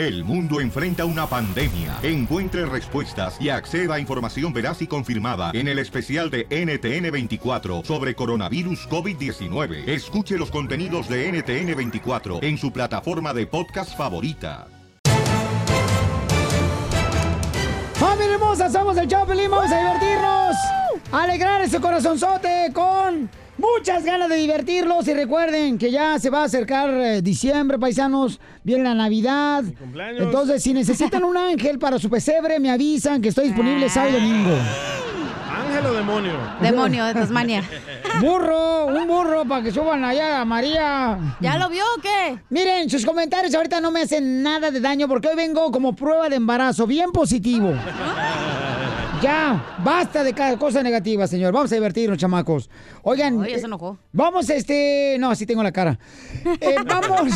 El mundo enfrenta una pandemia. Encuentre respuestas y acceda a información veraz y confirmada en el especial de NTN24 sobre coronavirus COVID-19. Escuche los contenidos de NTN24 en su plataforma de podcast favorita. ¡Familia hermosa! Somos el Chapelín, vamos a divertirnos. Alegrar ese corazonzote con muchas ganas de divertirlos. Y recuerden que ya se va a acercar eh, diciembre, paisanos. Viene la Navidad. cumpleaños. Entonces, si necesitan un ángel para su pesebre, me avisan que estoy disponible sábado y domingo. ¿Ángel o demonio? Demonio de Tasmania. Burro, un burro para que suban allá a María. ¿Ya lo vio o qué? Miren, sus comentarios ahorita no me hacen nada de daño porque hoy vengo como prueba de embarazo, bien positivo. Ya, basta de cada cosa negativa, señor. Vamos a divertirnos, chamacos. Oigan. Oye, se eh, enojó. Vamos, este. No, así tengo la cara. Eh, vamos.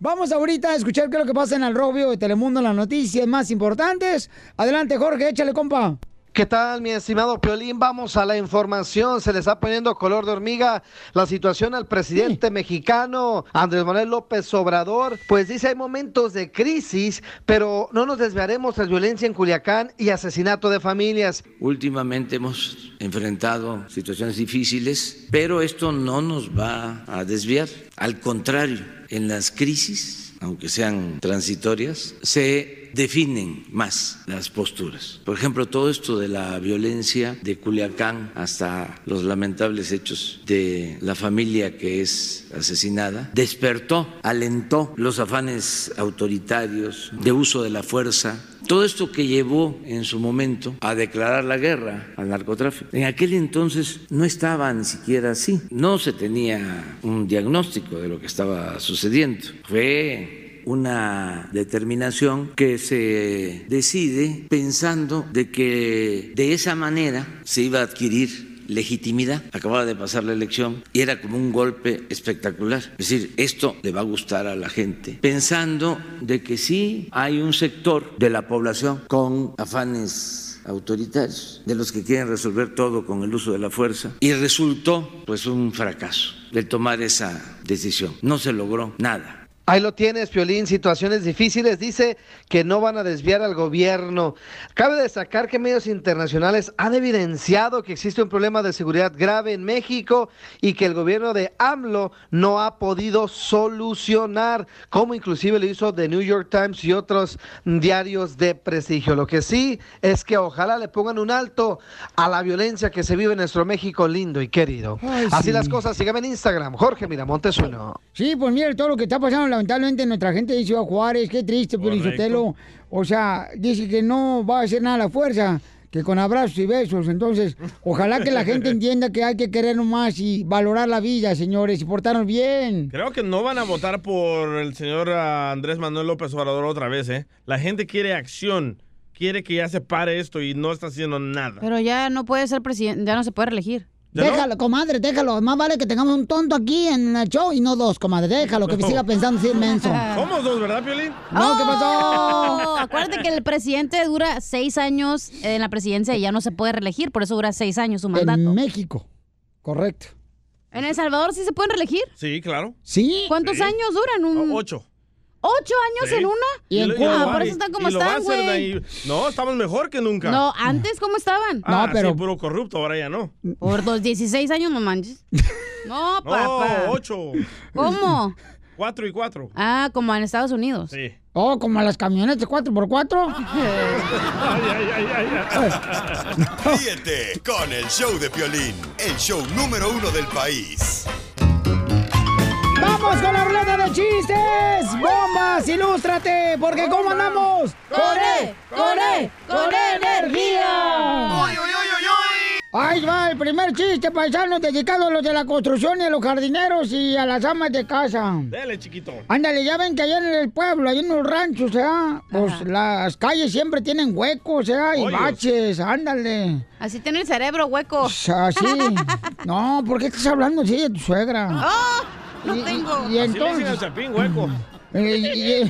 Vamos ahorita a escuchar qué es lo que pasa en el Robio de Telemundo, las noticias más importantes. Adelante, Jorge, échale, compa. ¿Qué tal, mi estimado Piolín? Vamos a la información. Se le está poniendo color de hormiga la situación al presidente mexicano Andrés Manuel López Obrador. Pues dice hay momentos de crisis, pero no nos desviaremos tras violencia en Culiacán y asesinato de familias. Últimamente hemos enfrentado situaciones difíciles, pero esto no nos va a desviar. Al contrario, en las crisis, aunque sean transitorias, se definen más las posturas. Por ejemplo, todo esto de la violencia de Culiacán hasta los lamentables hechos de la familia que es asesinada, despertó, alentó los afanes autoritarios de uso de la fuerza, todo esto que llevó en su momento a declarar la guerra al narcotráfico. En aquel entonces no estaba ni siquiera así, no se tenía un diagnóstico de lo que estaba sucediendo. Fue una determinación que se decide pensando de que de esa manera se iba a adquirir legitimidad. Acababa de pasar la elección y era como un golpe espectacular. Es decir, esto le va a gustar a la gente, pensando de que sí hay un sector de la población con afanes autoritarios, de los que quieren resolver todo con el uso de la fuerza, y resultó pues un fracaso el tomar esa decisión. No se logró nada. Ahí lo tienes, Piolín, situaciones difíciles. Dice que no van a desviar al gobierno. Cabe destacar que medios internacionales han evidenciado que existe un problema de seguridad grave en México y que el gobierno de AMLO no ha podido solucionar, como inclusive lo hizo The New York Times y otros diarios de prestigio. Lo que sí es que ojalá le pongan un alto a la violencia que se vive en nuestro México lindo y querido. Ay, Así sí. las cosas, síganme en Instagram, Jorge Miramontes uno. Sí, pues mire todo lo que está pasando lamentablemente nuestra gente de Ciudad Juárez, qué triste, Correcto. Pelizotelo. O sea, dice que no va a hacer nada a la fuerza, que con abrazos y besos. Entonces, ojalá que la gente entienda que hay que querernos más y valorar la vida, señores, y portarnos bien. Creo que no van a votar por el señor Andrés Manuel López Obrador otra vez, ¿eh? La gente quiere acción, quiere que ya se pare esto y no está haciendo nada. Pero ya no puede ser presidente, ya no se puede reelegir. Déjalo, comadre, déjalo. Más vale que tengamos un tonto aquí en el show y no dos, comadre. Déjalo, que No. siga pensando así menso. Somos dos, ¿verdad, Piolín? No, ¿qué pasó? Oh, acuérdate que el presidente dura seis años en la presidencia y ya no se puede reelegir, por eso dura seis años su mandato. En México, correcto. ¿En El Salvador sí se pueden reelegir? Sí, claro. ¿Sí? ¿Cuántos Sí. años duran? Un- Ocho. ¿Ocho años Sí. en una? ¿Y en Cuba? Ah, por eso están como están, güey. No, estamos mejor que nunca. No, antes, ¿cómo estaban? Ah, No, pero- sí, puro corrupto, ahora ya no. Por los 16 años, no manches. No, No, papá. ocho. ¿Cómo? Cuatro y cuatro. Ah, como en Estados Unidos. Sí. Oh, como las camionetas 4x4. Ay, ay, ay, ay, ay. Ríete con el show de Piolín, el show número uno del país. ¡Vamos con la ruleta de chistes! ¡Bombas! ¡Ilústrate! Porque ¿cómo andamos? ¡Con E! ¡Con E! ¡Con energía! Ahí va el primer chiste, paisano, dedicado a los de la construcción y a los jardineros y a las amas de casa. Dele, chiquito. Ándale, ya ven que allá en el pueblo, allá en los ranchos, ¿eh? Pues las calles siempre tienen huecos, ¿eh? Y Hoyos. baches, ándale. Así tiene el cerebro hueco. Pues así. No, ¿por qué estás hablando así de tu suegra? ¡Oh! No Y- tengo. Y, y Así entonces... chapín, hueco. Y, y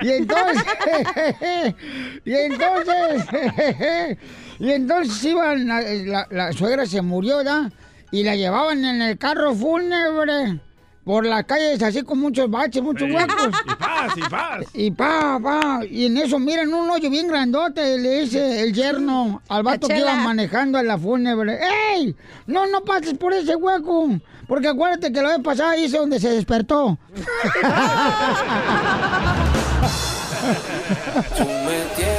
entonces, y entonces, y entonces iban, la, la suegra se murió, ¿da? Y la llevaban en el carro fúnebre. Por las calles así con muchos baches, muchos Sí. huecos. Y paz, y paz. Y pa, pa, y en eso miren un hoyo bien grandote, le dice el yerno al vato que iba manejando en la fúnebre. ¡Ey! No, no pases por ese hueco, porque acuérdate que la vez pasada hice donde se despertó. Loco,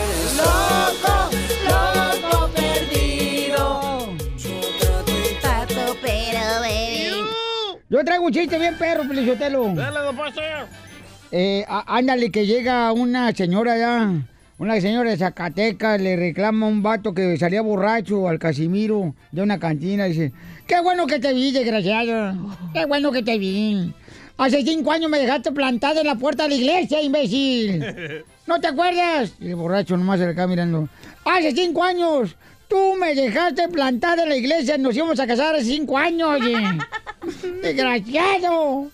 Yo traigo un chiste bien perro, Felicitelo. Dale, don Poncho. Eh, á- ándale, que llega una señora ya, una señora de Zacatecas, le reclama a un vato que salía borracho al Casimiro de una cantina. Dice, qué bueno que te vi, desgraciado. Qué bueno que te vi. Hace cinco años me dejaste plantada en la puerta de la iglesia, imbécil. ¿No te acuerdas? Y el borracho nomás se le queda mirando. Hace cinco años, tú me dejaste plantada en la iglesia, nos íbamos a casar hace cinco años, oye. Desgraciado.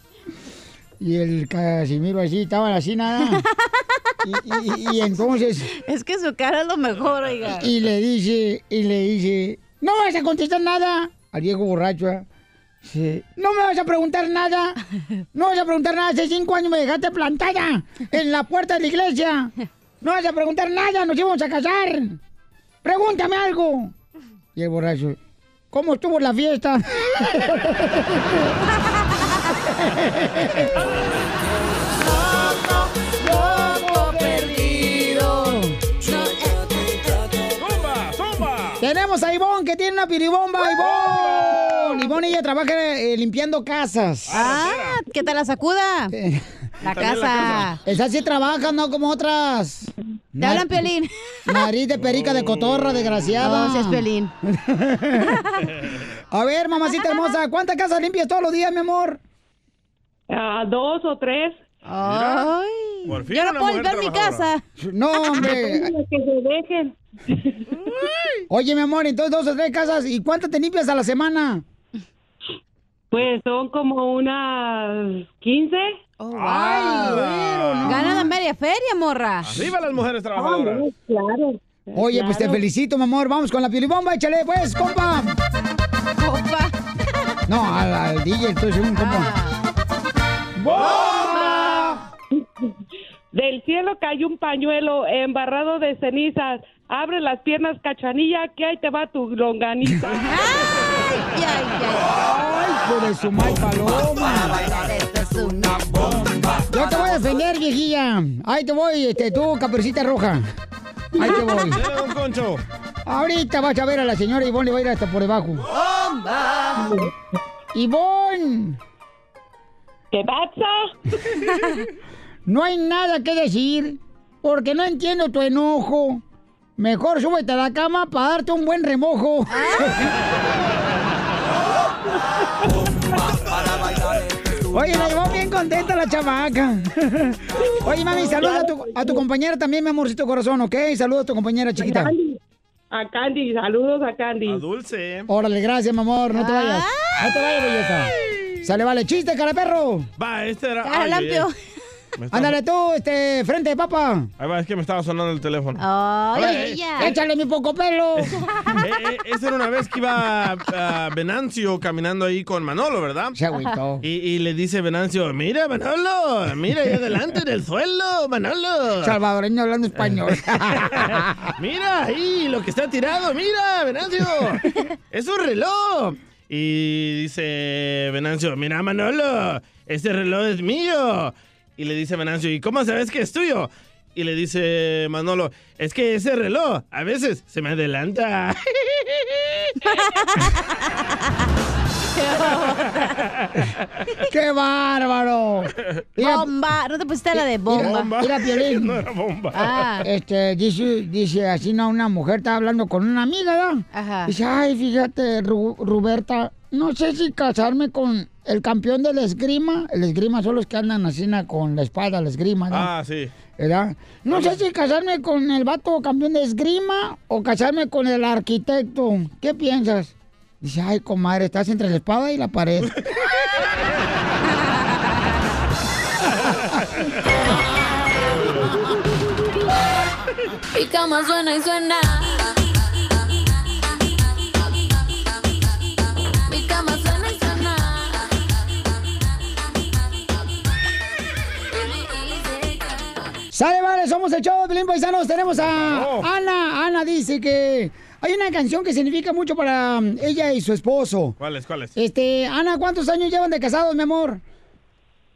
Y el Casimiro así, estaba así nada. Y, y- y entonces, Es que su cara es lo mejor, oiga. y le dice, y le dice, no vas a contestar nada al viejo borracho. ¿eh? Dice, no me vas a preguntar nada. No vas a preguntar nada. Hace cinco años me dejaste plantada en la puerta de la iglesia. No vas a preguntar nada, nos íbamos a casar. Pregúntame algo. Y el borracho, ¿cómo estuvo la fiesta? Tenemos a Ivonne que tiene una piribomba, Ivonne. Ivonne ella trabaja eh, limpiando casas. Ah, que te la sacuda. La También la casa. Esas sí trabajan, no como otras. ¿Te hablan, Piolín? Nariz de perica de cotorra, desgraciada. No, si es Piolín. A ver, mamacita hermosa, ¿cuántas casas limpias todos los días, mi amor? Ah, dos o tres. Ay. Por fin Yo no puedo limpiar mi casa. No, hombre. Que se dejen. Oye, mi amor, entonces dos o tres casas. ¿Y cuántas te limpias a la semana? Pues son como unas 15. Oh, wow. Ay, güero, no. Gana la media feria, morra. Arriba las mujeres Ah, trabajadoras. claro. Oye, pues te felicito, mi amor. Vamos con la piribomba, échale, pues, compa. Opa. No, al, al DJ, entonces un compa. Ah. Del cielo cayó un pañuelo embarrado de cenizas. Abre las piernas, cachanilla, que ahí te va tu longaniza. Ay, ay, ay. De su mal paloma. Esto es una Yo te voy a defender, viejilla. Ahí te voy, este, tú, caperucita roja. Ahí te voy. Dale, don Concho. Ahorita vas a ver a la señora Ivonne, le va a ir hasta por debajo. Ivonne, ¿Qué pasa? no hay nada que decir, porque no entiendo tu enojo. Mejor súbete a la cama para darte un buen remojo. Oye, la llevó bien contenta la chamaca. Oye, mami, saluda a tu, a tu compañera también, mi amorcito corazón, ¿ok? Saluda a tu compañera chiquita. Candy. A Candy, saludos a Candy. A dulce. Órale, gracias, mi amor, no te vayas. No te vayas, belleza. Sale, vale, chiste, cara perro. Va, este era. Ay, ay. Ándale tú, este, frente de papa. Ahí va, es que me estaba sonando el teléfono. Eh, ay. Échale mi poco pelo. Eh, eh, esa era una vez que iba Venancio caminando ahí con Manolo, ¿verdad? Se agüitó. Y, y le dice Venancio, mira Manolo, mira ahí adelante en el suelo, Manolo. Salvadoreño hablando español. Mira ahí lo que está tirado, mira, Venancio. Es un reloj. Y dice Venancio, mira Manolo, este reloj es mío. Y le dice Venancio, ¿y cómo sabes que es tuyo? Y le dice Manolo, es que ese reloj a veces se me adelanta. ¡Qué bárbaro! Mira, Bomba. ¿No te pusiste la de bomba? Bomba. Mira, Piolín. No era bomba. Ah. Este, dice, dice así, no, una mujer estaba hablando con una amiga, ¿verdad? Ajá. Dice, ay, fíjate, Ru- Ruberta, no sé si casarme con el campeón del esgrima. El esgrima son los que andan así con la espada, la esgrima, ¿no? Ah, sí. ¿verdad? No sé si casarme con el vato campeón de esgrima o casarme con el arquitecto. ¿Qué piensas? Dice, ay, comadre, estás entre la espada y la pared. Mi cama suena y suena. Sale, vale, somos el show de Pelín Paisanos. Tenemos a Oh. Ana. Ana dice que hay una canción que significa mucho para um, ella y su esposo. ¿Cuáles, cuáles? Este, Ana, ¿cuántos años llevan de casados, mi amor?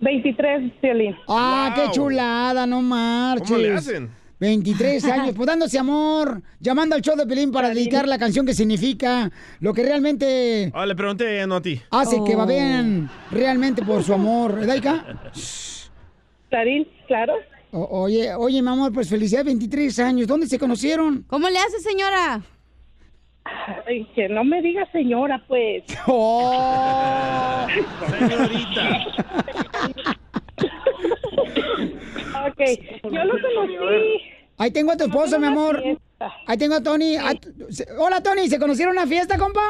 23, Piolín. Ah, qué chulada, no marches. ¿Cómo le hacen? 23 años, pues dándose amor, llamando al show de Pelín para dedicar la canción que significa lo que realmente Ah, le pregunté a ella, no a ti. hace que Oh. babean realmente por su amor. ¿Verdad, Ica? Clarín, claro. O- oye, oye, mi amor, pues felicidades, 23 años. ¿Dónde se conocieron? ¿Cómo le hace, señora? Ay, que no me diga señora, pues. ¡Oh! Señorita. Ok, yo lo conocí. Ahí tengo a tu esposo, mi amor. fiesta. Ahí tengo a Tony. Ah, Hola, Tony. ¿Se conocieron en una fiesta, compa?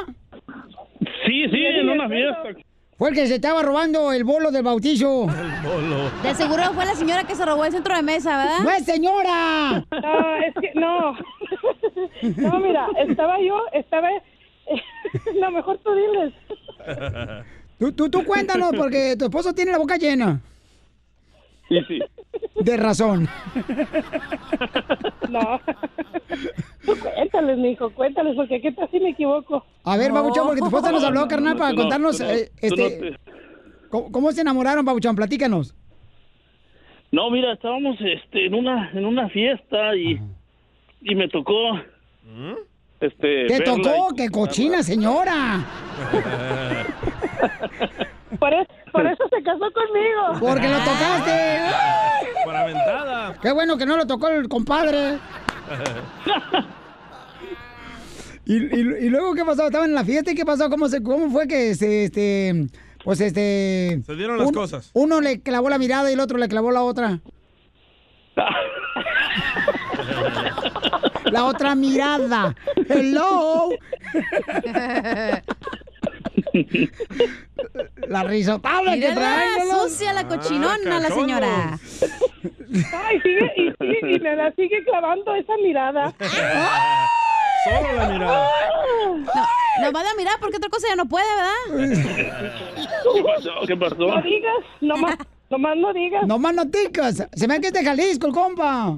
Sí, sí, en una fiesta. Fue el que se estaba robando el bolo del bautizo. Bolo. De seguro fue la señora que se robó el centro de mesa, ¿verdad? ¡No es señora! No, es que no. No, mira, estaba yo, estaba. No, mejor tú diles. Tú, tú, tú cuéntanos, porque tu esposo tiene la boca llena. Sí, sí. De razón. No. Cuéntales, mijo, cuéntales, porque qué tal si me equivoco. A ver, Babuchón, porque tu esposa nos habló, carnal, para contarnos eh, este, te- ¿cómo, cómo se enamoraron, Babuchón. Platícanos. No, mira, estábamos este, en una en una fiesta y, y me tocó este Te verla tocó, y- que cochina, señora. Por, es- por eso se casó conmigo. Porque lo tocaste. Por aventada. Qué bueno que no lo tocó el compadre. ¿Y, y- y luego qué pasó? ¿Estaban en la fiesta y qué pasó? ¿Cómo, se, cómo fue que se, este, pues este... Se dieron las un- cosas. Uno le clavó la mirada y el otro le clavó la otra. La otra mirada. Hello. La risotable que. ¿no? sucia la cochinona, la señora. Ay, sigue y sigue y me la sigue clavando esa mirada. Solo la mirada. No, no va a mirar porque otra cosa ya no puede, ¿verdad? ¿Qué pasó? ¿Qué pasó? No digas, nomás, nomás no digas. No más noticas. Se me que es de Jalisco el compa.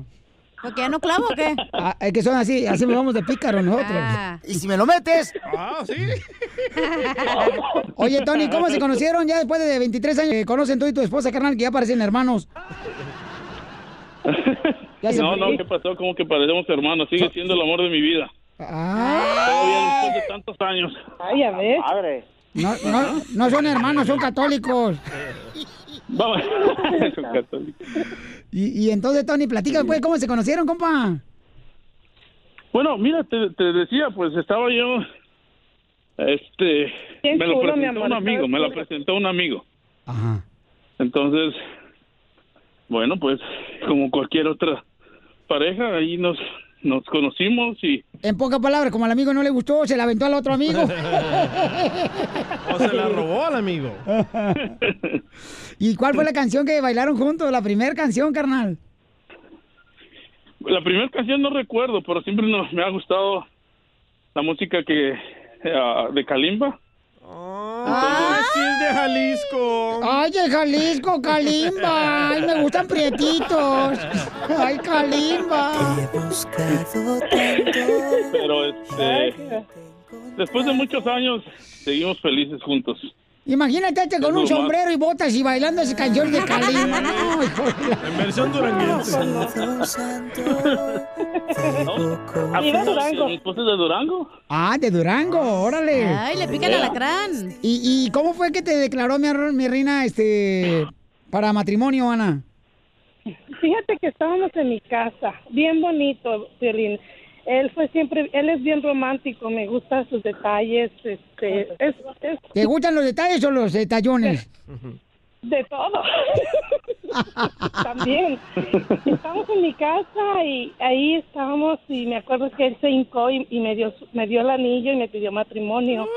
¿Porque ya no clavo o qué? Ah, es que son así, así nos vamos de pícaro nosotros. Ah. Y si me lo metes. Ah, sí. Oye, Tony, ¿cómo se conocieron ya después de 23 años? que conocen tú y tu esposa, carnal, que ya parecen hermanos. No, no, ¿qué pasó? Como que parecemos hermanos. Sigue siendo el amor de mi vida. Ah, Todavía después de tantos años. Ay, a ver. no, no, no son hermanos, son católicos. Vamos. Son católicos. Y, y entonces, Tony, platica, pues, ¿cómo se conocieron, compa? Bueno, mira, te, te decía, pues estaba yo, este, me lo presentó amor, un amigo, me lo presentó un amigo. Ajá. Entonces, bueno, pues como cualquier otra pareja, ahí nos, nos conocimos y En pocas palabras, como al amigo no le gustó, se la aventó al otro amigo. O se la robó al amigo. ¿Y cuál fue la canción que bailaron juntos? La primera canción, carnal. la primera canción no recuerdo, pero siempre nos, me ha gustado la música que ah, de Kalimba. Ah, sí es de Jalisco. Ay, de Jalisco, Kalimba. Ay, me gustan prietitos. Ay, Kalimba. Pero este, después de muchos años seguimos felices juntos. Imagínate este con un sombrero y botas y bailando esa canción de Kalimba. No, En versión duranguense. ¿Ah, Y de sí, Durango. ¿Mi esposa es de Durango? Ah, de Durango, órale. Ay, le pica el alacrán. ¿Y, y cómo fue que te declaró mi, mi reina este para matrimonio, Ana? Fíjate que estábamos en mi casa, bien bonito, Piolín. Él fue siempre, él es bien romántico, me gustan sus detalles, este, es, es ¿Te gustan los detalles o los detallones? de todo. También. Estamos en mi casa y ahí estábamos y me acuerdo que él se hincó y, y me dio su- me dio el anillo y me pidió matrimonio.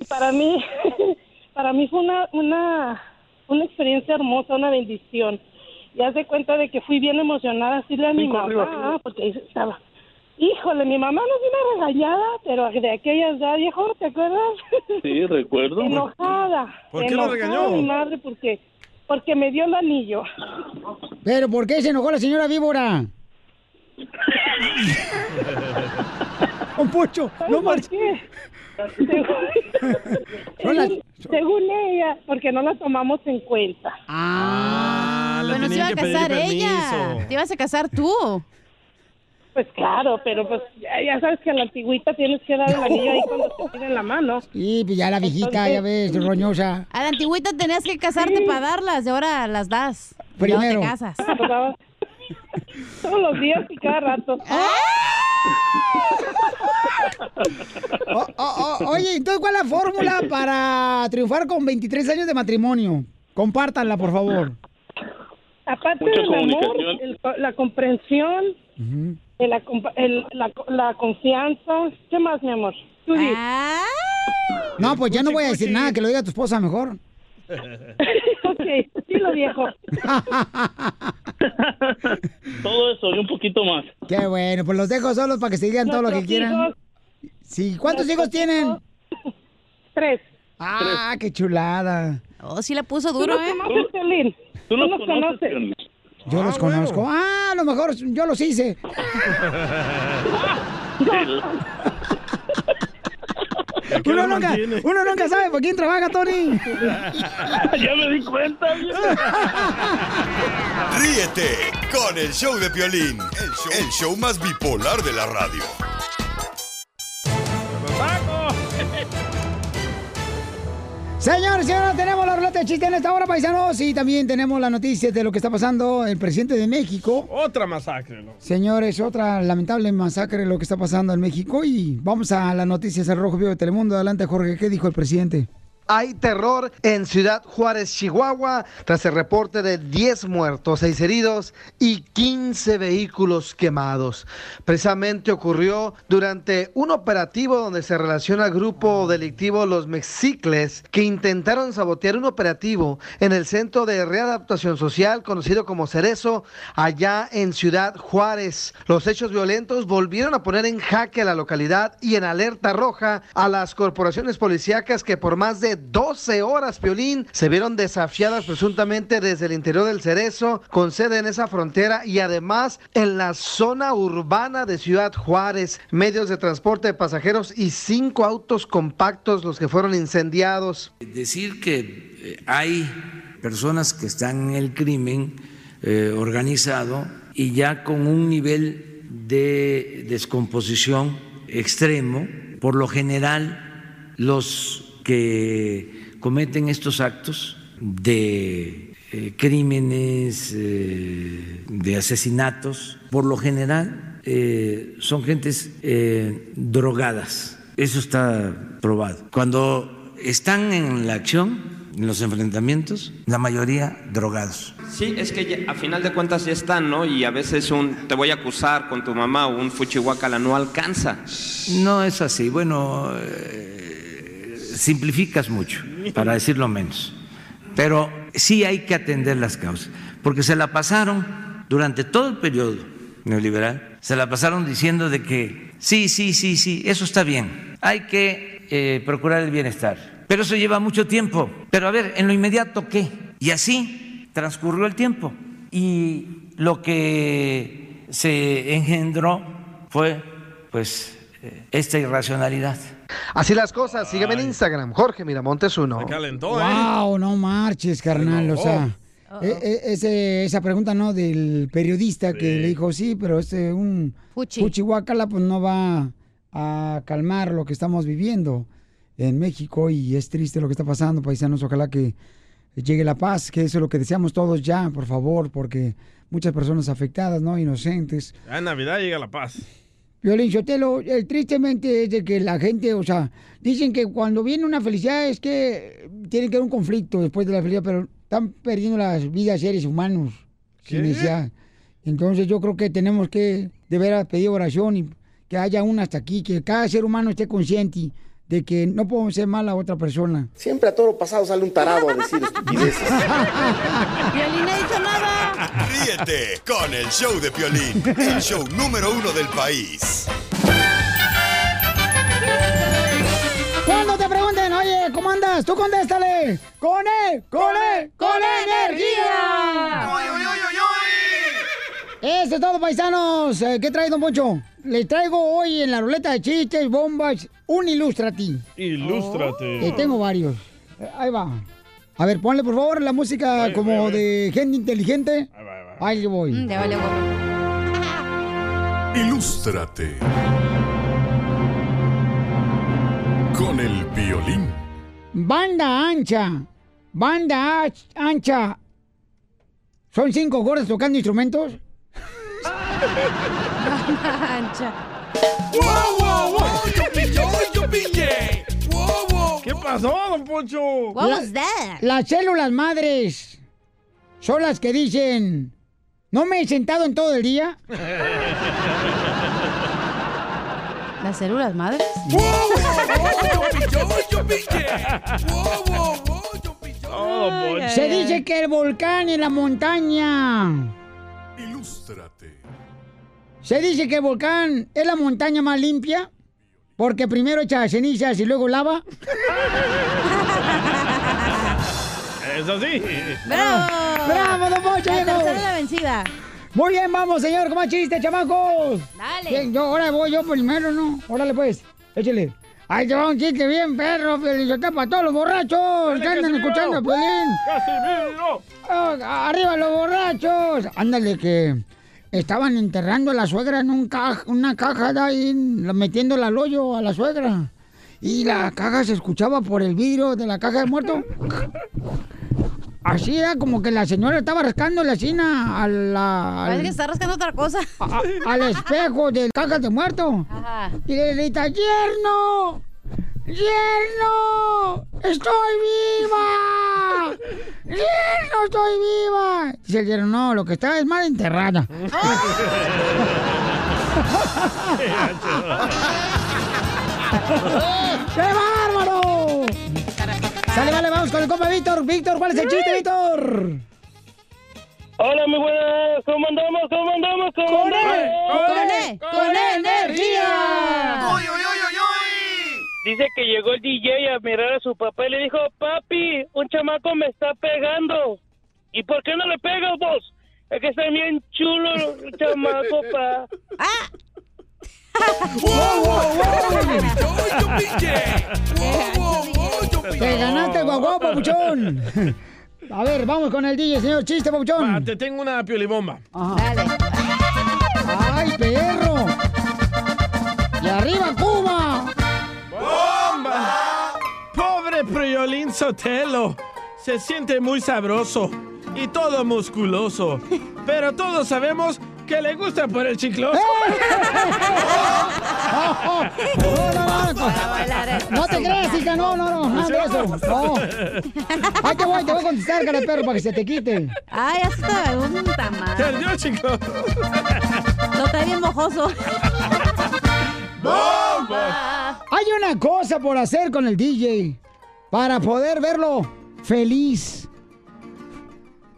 Y para mí, para mí fue una, una, una experiencia hermosa, una bendición. Y haz de cuenta de que fui bien emocionada, así a mi Cinco, mamá, arriba, arriba. porque ahí estaba. Híjole, mi mamá nos dio una regañada, pero de aquella edad, viejo, ¿te acuerdas? Sí, recuerdo. enojada. ¿Por qué lo regañó? Mi madre porque Porque me dio el anillo. ¿Pero por qué se enojó la señora víbora? Un Pocho, no marches. Según, según ella, porque no la tomamos en cuenta. Ah, Pero no se iba a casar ella. Te ibas a casar tú. Pues claro, pero pues ya, ya sabes que a la antigüita tienes que dar el anillo ahí cuando te piden la mano. Sí, pues ya la viejita, ya ves, roñosa. A la antigüita tenías que casarte para darlas, y ahora las das. Y Primero. te casas. Todos los días y cada rato. Oh, oh, oh, oye, entonces, ¿cuál es la fórmula para triunfar con 23 años de matrimonio? Compártanla, por favor. Aparte Mucha del amor, el- la comprensión, compa- el- la, la confianza. ¿Qué más, mi amor? Tú. Ah. No, pues ya no voy a decir nada, que lo diga tu esposa mejor. ok, dilo viejo. Todo eso y un poquito más. Qué bueno, pues los dejo solos para que se digan todo lo que quieran. Sí, ¿cuántos hijos tienen? Tres. Ah, qué chulada. Oh, sí la puso ¿Tú duro, los ¿eh? conoces, Piolín? Tú los los conoces, conoces. Yo los conozco. Ah, a lo mejor yo los hice. ¿Qué Uno nunca, uno nunca sabe por quién trabaja, Tony. ya me di cuenta. Ríete con el show de Piolín, el show, el show más bipolar de la radio. Señores, señores, tenemos la ruleta de chiste en esta hora, paisanos. Y también tenemos las noticias de lo que está pasando el presidente de México. Otra masacre, ¿no? Señores, otra lamentable masacre lo que está pasando en México. Y vamos a las noticias al Rojo Vivo de Telemundo. Adelante, Jorge. ¿Qué dijo el presidente? Hay terror en Ciudad Juárez, Chihuahua, tras el reporte de 10 muertos, 6 heridos y 15 vehículos quemados. Precisamente ocurrió durante un operativo donde se relaciona al grupo delictivo Los Mexicles, que intentaron sabotear un operativo en el Centro de Readaptación Social, conocido como Cerezo, allá en Ciudad Juárez. Los hechos violentos volvieron a poner en jaque a la localidad y en alerta roja a las corporaciones policíacas que por más de 12 horas, Piolín, se vieron desafiadas presuntamente desde el interior del Cerezo, con sede en esa frontera y además en la zona urbana de Ciudad Juárez. Medios de transporte de pasajeros y cinco autos compactos los que fueron incendiados. Decir que eh, hay personas que están en el crimen eh, organizado y ya con un nivel de descomposición extremo, por lo general los que cometen estos actos de eh, crímenes, eh, de asesinatos, por lo general eh, son gentes drogadas. Eso está probado. Cuando están en la acción, en los enfrentamientos, la mayoría drogados. Sí, es que ya- a final de cuentas ya están, ¿no? Y a veces un te voy a acusar con tu mamá o un fuchihuacala no alcanza. No es así. Bueno, eh, simplificas mucho, para decirlo menos. Pero sí hay que atender las causas, porque se la pasaron durante todo el periodo neoliberal, se la pasaron diciendo de que sí, sí, sí, sí, eso está bien, hay que eh, procurar el bienestar. Pero eso lleva mucho tiempo. Pero a ver, en lo inmediato, ¿qué? Y así transcurrió el tiempo. Y lo que se engendró fue, pues, esta irracionalidad. Así las cosas, sígueme en Instagram, Jorge Miramontes uno. Calentó, Wow, no marches, carnal. O sea, e- e- ese- esa pregunta, ¿no? Del periodista que le dijo, sí, pero este, un Fuchi. fuchihuacala, pues no va a calmar lo que estamos viviendo en México y es triste lo que está pasando, paisanos. Ojalá que llegue la paz, que eso es lo que deseamos todos ya, por favor, porque muchas personas afectadas, ¿no? Inocentes. Ya en Navidad llega la paz. Violín Sotelo, el tristemente es de que la gente, o sea, dicen que cuando viene una felicidad es que tiene que haber un conflicto después de la felicidad, pero están perdiendo las vidas seres humanos. Entonces yo creo que tenemos que de veras pedir oración y que haya una hasta aquí, que cada ser humano esté consciente de que no podemos ser mal a otra persona. Siempre a toro pasado sale un tarado a decir estupideces. Piolín no ha dicho nada. Ríete con el show de Piolín, el show número uno del país. Cuando te pregunten, oye, ¿cómo andas? Tú contéstale. ¡Con él! ¡Con él! ¡Con energía! Eso es todo, paisanos. Eh, ¿Qué trae, don Poncho? Le traigo hoy en la ruleta de chistes, bombas, un ilústrate. Ilústrate. Eh, tengo varios. Eh, ahí va. A ver, ponle por favor la música como de gente inteligente. Ahí le voy. Mm, te vale. Ilústrate. Con el violín. Banda ancha. Banda ancha. ¿Son cinco gordos tocando instrumentos? Ancha. ¿Qué pasó, don Poncho? La- Las células madres son las que dicen, ¿no me he sentado en todo el día? ¿Las células madres? Oh, Se dice que el volcán en la montaña. Se dice que el volcán es la montaña más limpia porque primero echa cenizas y luego lava. Eso sí. ¡Bravo! ¡Bravo, don Poncho! La vencida. Muy bien, vamos, señor, con más chistes, chamacos. Dale. Bien, yo, ahora voy yo primero, ¿no? Órale, pues, échale. Ahí te va un chiste bien, perro, Piolín, para todos los borrachos que andan escuchando, Piolín. Ah, ¡Arriba los borrachos! Ándale, que estaban enterrando a la suegra en un una caja de ahí, la- metiéndola al hoyo a la suegra. Y la caja se escuchaba por el vidrio de la caja de muerto. Así era como que la señora estaba rascando la cina a la, Parece que está rascando otra cosa. a- al espejo de caja de muerto. Ajá. Y le grita, ¡Yerno! ¡Yerno! ¡Estoy viva! ¡Yerno, estoy viva! Dice el yerno, no, lo que está es mal enterrada. ¡Qué bárbaro! Sale, vale, vamos con el compa Víctor. Víctor, ¿cuál es el chiste, Víctor? Hola, muy buenas. ¿Cómo andamos? ¿Cómo andamos? ¿Cómo ¡Con andamos? él! ¡Con él! ¡Con energía! Dice que llegó el DJ a mirar a su papá y le dijo, papi, un chamaco me está pegando. ¿Y por qué no le pegas vos? Es que está bien chulo el chamaco, pa. ¡Te ganaste, guagua, papuchón! A ver, vamos con el DJ, señor chiste, papuchón. Va, te tengo una piolibomba. Dale. ¡Ay, perro! ¡Y arriba, Cuba! Sotelo. Se siente muy sabroso y todo musculoso. Pero todos sabemos que le gusta por el chicloso. No, no, no, no te creas, hija, no, no, no, nada de eso. No. Ahí te voy, te voy a contestar, cara perro, para que se te quite. Ay, te pregunta, man. Perdió, chico. Lo trae bien mojoso. Hay una cosa por hacer con el DJ para poder verlo feliz.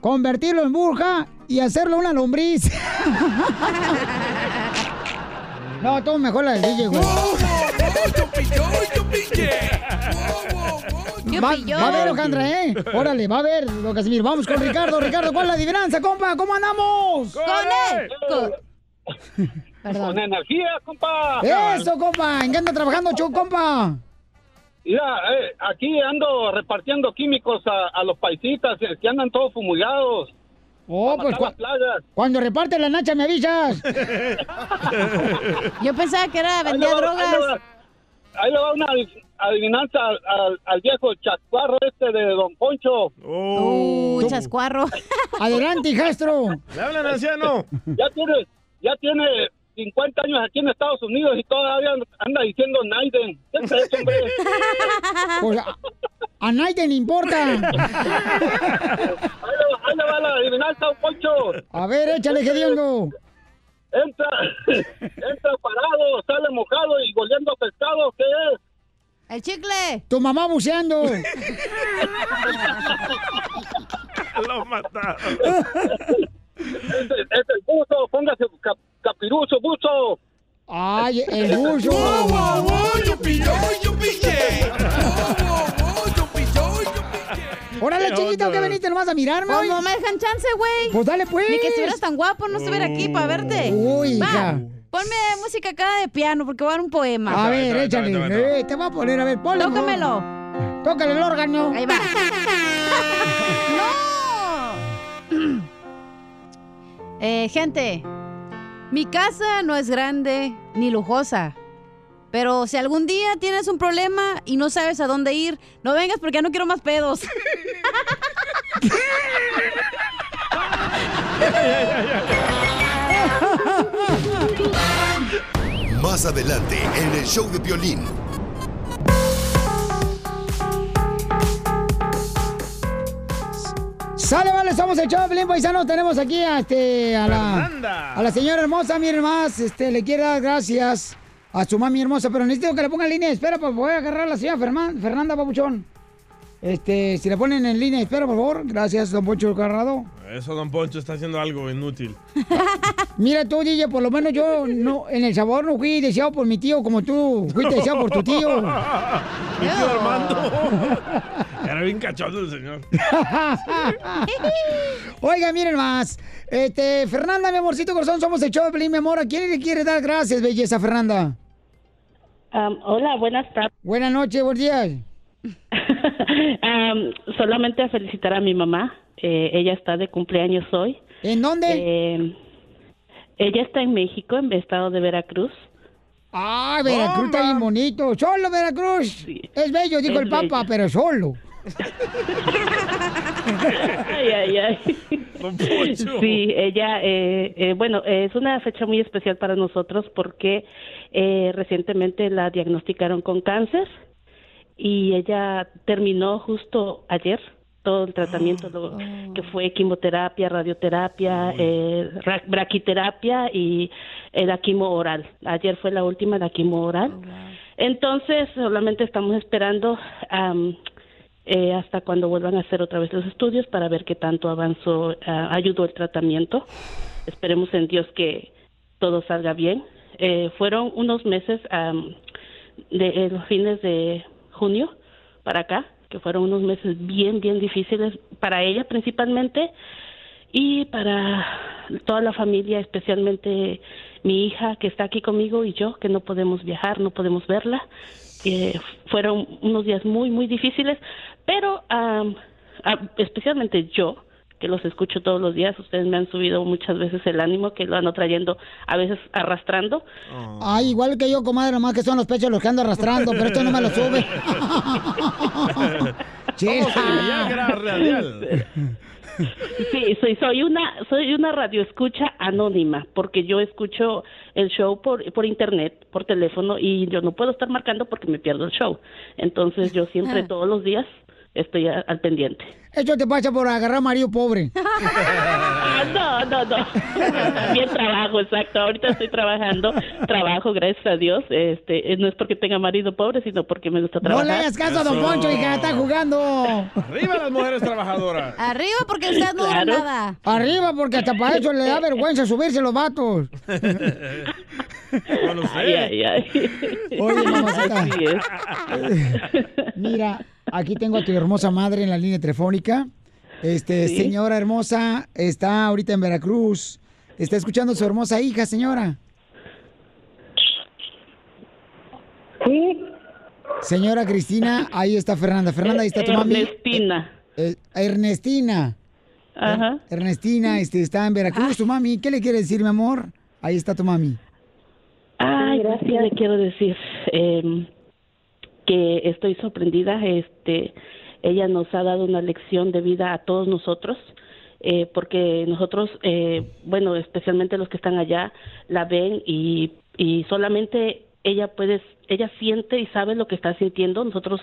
Convertirlo en burja y hacerlo una lombriz. No, todo mejor la del DJ, güey. Va, va a ver, Alejandra, ¿eh? Órale, va a ver, don Casimiro. Vamos con Ricardo. Ricardo, ¿cuál es la adivinanza, compa? ¿Cómo andamos? Con él. Con energía, compa. Eso, compa. ¿En qué anda trabajando, Chu, compa? Mira, eh, aquí ando repartiendo químicos a, a los paisitas que andan todos fumigados. Oh, pues plagas. cuando reparte la nacha me avisas. Yo pensaba que era Ahí le drogas. va, ahí le va una adi- adivinanza al, al- al viejo chascuarro este de Don Poncho. Uh, chascuarro. Adelante, hijastro. ¿Le hablan anciano? Ya tiene, ya tiene 50 años aquí en Estados Unidos y todavía anda diciendo Naiden. ¿Qué es eso, hombre? Pues a, a le importa. Ahí le, va- ahí le va la adivinanza, Poncho. A ver, échale, Gediondo. Entra, entra parado, sale mojado y goleando pescado, ¿qué es? El chicle. Tu mamá buceando. Lo mataron. Es, el- es el buzo, póngase cap- capiruzo, buzo. Ay, el buzo. Órale, ¿Qué chiquito, onda? que veniste nomás a mirarme hoy. no me dejan chance, güey. Pues dale, pues. Ni que estuvieras tan guapo, no estuviera aquí para verte. Uy, Va. Ponme música acá de piano porque voy a dar un poema. A ver, échale. Eh, te voy a poner, a ver, favor. Tócamelo. Tócale el órgano. Ahí va. Eh, gente, mi casa no es grande ni lujosa. Pero si algún día tienes un problema y no sabes a dónde ir, no vengas porque no quiero más pedos. Más adelante en el show de violín. Sale, vale, somos el Choplin Paisano. Tenemos aquí a, este, a, la, a la señora hermosa, miren más. Este, le quiero dar gracias a su mami hermosa, pero necesito que le pongan en línea de espera, pues voy a agarrar a la señora Fernanda Papuchón. Este, si le ponen en línea de espera, por favor. Gracias, don Poncho Carrado. Eso, don Poncho, está haciendo algo inútil. Mira tú, DJ, por lo menos yo no, en el sabor no fui deseado por mi tío como tú fuiste deseado por tu tío. Mi tío Armando. Era bien cachondo el señor. Oiga, miren más. Este, Fernanda, mi amorcito corazón, somos el show mi amor. ¿A quién le quiere dar gracias, belleza, Fernanda? hola, buenas tardes. Buenas noches, buenos días. Am, solamente a felicitar a mi mamá. Eh, ella está de cumpleaños hoy. ¿En dónde? Eh, ella está en México, en el estado de Veracruz. Ay, Veracruz está bien bonito. Solo Veracruz. Es bello, dijo Es el Papa, bello. pero solo. Ay, ay, ay. Sí, ella, eh, eh, bueno, eh, es una fecha muy especial para nosotros porque eh, recientemente la diagnosticaron con cáncer y ella terminó justo ayer todo el tratamiento lo que fue quimioterapia, radioterapia, eh, ra- braquiterapia y la quimo oral. Ayer fue la última, la quimo oral. Entonces, solamente estamos esperando am, eh, hasta cuando vuelvan a hacer otra vez los estudios para ver qué tanto avanzó, ah, ayudó el tratamiento. Esperemos en Dios que todo salga bien. Eh, fueron unos meses am, de eh, los fines de junio para acá, que fueron unos meses bien, bien difíciles para ella principalmente y para toda la familia, especialmente mi hija que está aquí conmigo y yo, que no podemos viajar, no podemos verla. Eh, fueron unos días muy, muy difíciles, pero ah, especialmente yo, que los escucho todos los días, ustedes me han subido muchas veces el ánimo, que lo ando trayendo, a veces arrastrando. Ay, igual que yo, comadre, nomás que son los pechos los que ando arrastrando, pero esto no me lo sube. Viagra radial. Sí, soy, soy una soy una radioescucha anónima porque yo escucho el show por por internet, por teléfono y yo no puedo estar marcando porque me pierdo el show. Entonces yo siempre todos los días estoy a- al pendiente. Esto te pasa por agarrar marido pobre. Ah, no, no, no. Bien trabajo, exacto. Ahorita estoy trabajando, trabajo, gracias a Dios. Este, eh, no es porque tenga marido pobre, sino porque me gusta No trabajar. le hagas caso a Don Poncho, hija, está jugando. Arriba las mujeres trabajadoras. Arriba porque usted no Claro. da nada. Arriba, porque hasta para eso le da vergüenza subirse los vatos. Ay, ay, ay. Oye, mamacita. Mira, aquí tengo a tu hermosa madre en la línea telefónica. Este, Sí. señora hermosa, está ahorita en Veracruz. Está escuchando a su hermosa hija, señora. Sí. Señora Cristina, ahí está Fernanda. Fernanda, ahí está tu mami. Ernestina. Eh, Ernestina. Ajá. Ernestina, este, está en Veracruz, tu mami. ¿Qué le quiere decir, mi amor? Ahí está tu mami. Ay, sí le quiero decir eh, que estoy sorprendida. Este, ella nos ha dado una lección de vida a todos nosotros, eh, porque nosotros, eh, bueno, especialmente los que están allá, la ven y, y solamente ella puede, ella siente y sabe lo que está sintiendo. Nosotros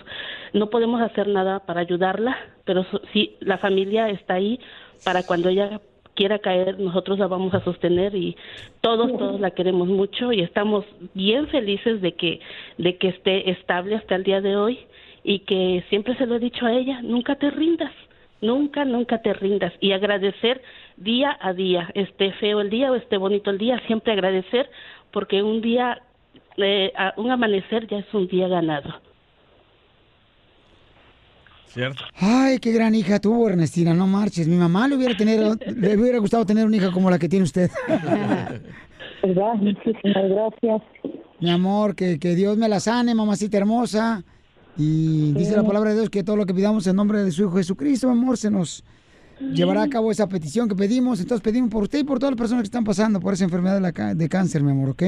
no podemos hacer nada para ayudarla, pero so- sí, la familia está ahí para cuando ella quiera caer, nosotros la vamos a sostener y todos, todos la queremos mucho y estamos bien felices de que, de que esté estable hasta el día de hoy y que siempre se lo he dicho a ella, nunca te rindas, nunca, nunca te rindas y agradecer día a día, esté feo el día o esté bonito el día, siempre agradecer porque un día, eh, a- un amanecer ya es un día ganado. Cierto. Ay, qué gran hija tuvo Ernestina, no marches. Mi mamá le hubiera, tener, le hubiera gustado tener una hija como la que tiene usted. ¿Verdad? Muchísimas gracias. Mi amor, que, que Dios me la sane, mamacita hermosa. Y dice la palabra de Dios que todo lo que pidamos en nombre de su Hijo Jesucristo, amor, se nos llevará a cabo esa petición que pedimos. Entonces pedimos por usted y por todas las personas que están pasando por esa enfermedad de, la de cáncer, mi amor, ¿ok?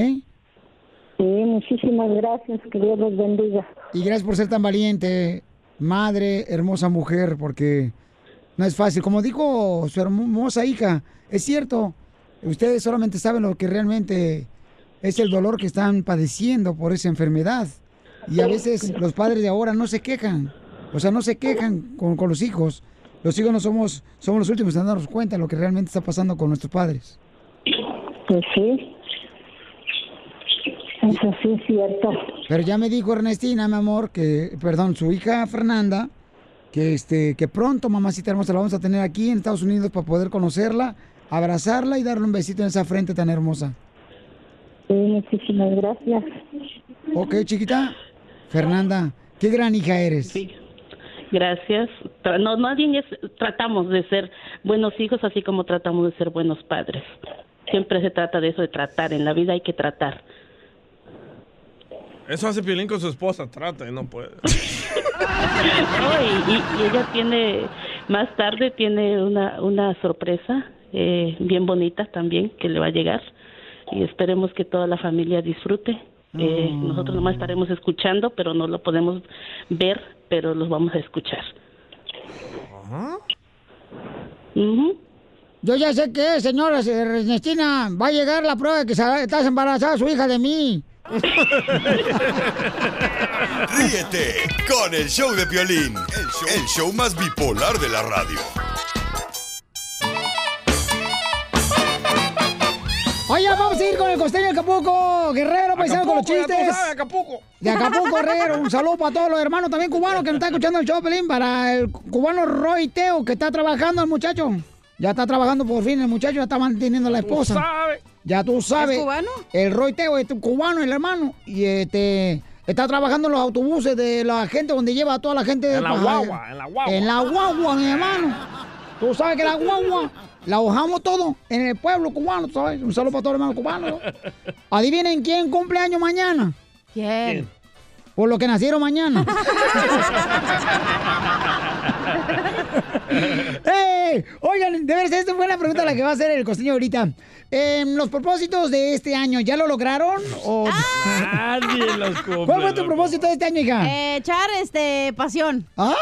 Sí, muchísimas gracias. Que Dios los bendiga. Y gracias por ser tan valiente, madre, hermosa mujer, porque no es fácil. Como dijo su hermosa hija, es cierto, ustedes solamente saben lo que realmente es el dolor que están padeciendo por esa enfermedad. Y a veces los padres de ahora no se quejan, o sea, no se quejan con, con los hijos. Los hijos no somos, somos los últimos en darnos cuenta de lo que realmente está pasando con nuestros padres. Pues sí. Eso sí es cierto. Pero ya me dijo Ernestina, mi amor, que, perdón, su hija Fernanda, que este, que pronto, mamacita hermosa, la vamos a tener aquí en Estados Unidos para poder conocerla, abrazarla y darle un besito en esa frente tan hermosa. Sí, muchísimas gracias. Ok, chiquita. Fernanda, qué gran hija eres. Sí. Gracias. Tra- No, más bien es, tratamos de ser buenos hijos así como tratamos de ser buenos padres. Siempre se trata de eso, de tratar. En la vida hay que tratar. Eso hace Piolín con su esposa, trata y no puede. No, y, y- y ella tiene, más tarde tiene una, una sorpresa eh, bien bonita también que le va a llegar y esperemos que toda la familia disfrute. Eh, Nosotros nomás estaremos escuchando, pero no lo podemos ver, pero los vamos a escuchar. Ujú. Yo ya sé que, señora Ernestina, va a llegar la prueba de que estás embarazada su hija de mí. Ríete con el show de Piolín, el show, el show más bipolar de la radio. Oye, vamos a ir con el costeño de Acapulco, Guerrero, paisano con los ya tú chistes. sabes, Acapulco. De Acapulco, Guerrero. Un saludo para todos los hermanos también cubanos que nos están escuchando el show, Pelín. Para el cubano Roy Teo, que está trabajando el muchacho. Ya está trabajando por fin el muchacho, ya está manteniendo a la esposa. sabes. Ya tú sabes. ¿Es cubano? El Roy Teo es cubano, el hermano. Y este está trabajando en los autobuses de la gente donde lleva a toda la gente. En la guagua, en la guagua. En la guagua, mi hermano. Tú sabes que la guagua la hojamos todo en el pueblo cubano, ¿sabes? Un saludo para todos los hermanos cubanos. ¿no? Adivinen quién cumple año mañana. ¿Quién? Por lo que nacieron mañana. ¡Ey! Oigan, de veras, esta fue la pregunta la que va a hacer el costeño ahorita. Em, los propósitos de este año, ¿ya lo lograron? O... Nadie los cumple. ¿Cuál fue tu loco. propósito de este año, hija? Eh, echar este pasión. ¡Ay!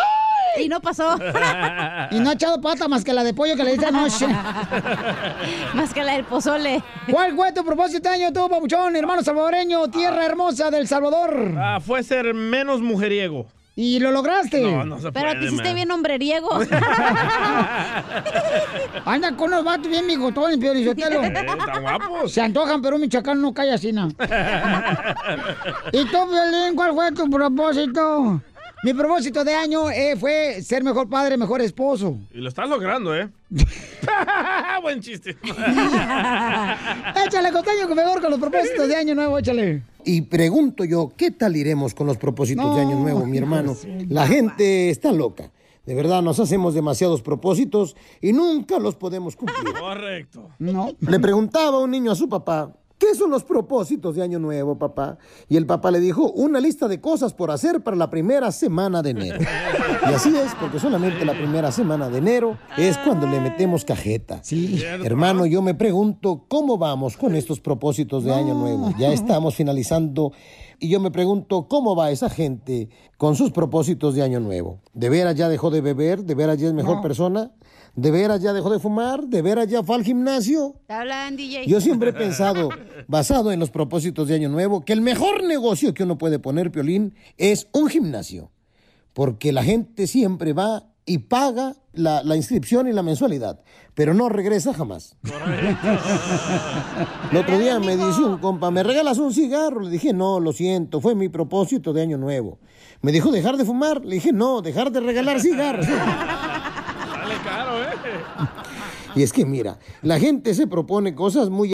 Y no pasó. Y no ha echado pata más que la de pollo que le hice anoche. Más que la del pozole. ¿Cuál fue tu propósito este año, tú, papuchón, hermano salvadoreño, tierra hermosa del Salvador? Ah, fue ser menos mujeriego. ¿Y lo lograste? No, no se Pero puede, te hiciste man. bien hombreriego. Anda con unos vatos bien bigotones, Pio Lizotelo. Eh, Están guapos. Se antojan, pero un michoacán no cae así, ¿no? ¿Y tú, Violín, cuál fue tu propósito? Mi propósito de año eh, fue ser mejor padre, mejor esposo. Y lo estás logrando, ¿eh? Buen chiste. Échale, costeño, que mejor con los propósitos de año nuevo, échale. Y pregunto yo, ¿qué tal iremos con los propósitos de Año Nuevo, mi hermano? La gente está loca. De verdad, nos hacemos demasiados propósitos y nunca los podemos cumplir. Correcto. No. Le preguntaba un niño a su papá, ¿qué son los propósitos de Año Nuevo, papá? Y el papá le dijo, una lista de cosas por hacer para la primera semana de enero. Y así es, porque solamente la primera semana de enero es cuando le metemos cajeta. Sí. Hermano, yo me pregunto, ¿cómo vamos con estos propósitos de Año Nuevo? Ya estamos finalizando y yo me pregunto, ¿cómo va esa gente con sus propósitos de Año Nuevo? ¿De veras ya dejó de beber? ¿De veras ya es mejor No. persona? ¿De veras ya dejó de fumar? ¿De veras ya fue al gimnasio? Te hablan, DJ. Yo siempre he pensado, basado en los propósitos de Año Nuevo, que el mejor negocio que uno puede poner, Piolín, es un gimnasio. Porque la gente siempre va y paga la, la inscripción y la mensualidad, pero no regresa jamás. El otro día me dice un compa, ¿me regalas un cigarro? Le dije, no, lo siento, fue mi propósito de Año Nuevo. Me dijo, ¿dejar de fumar? Le dije, no, dejar de regalar cigarros. Y es que mira, la gente se propone cosas muy,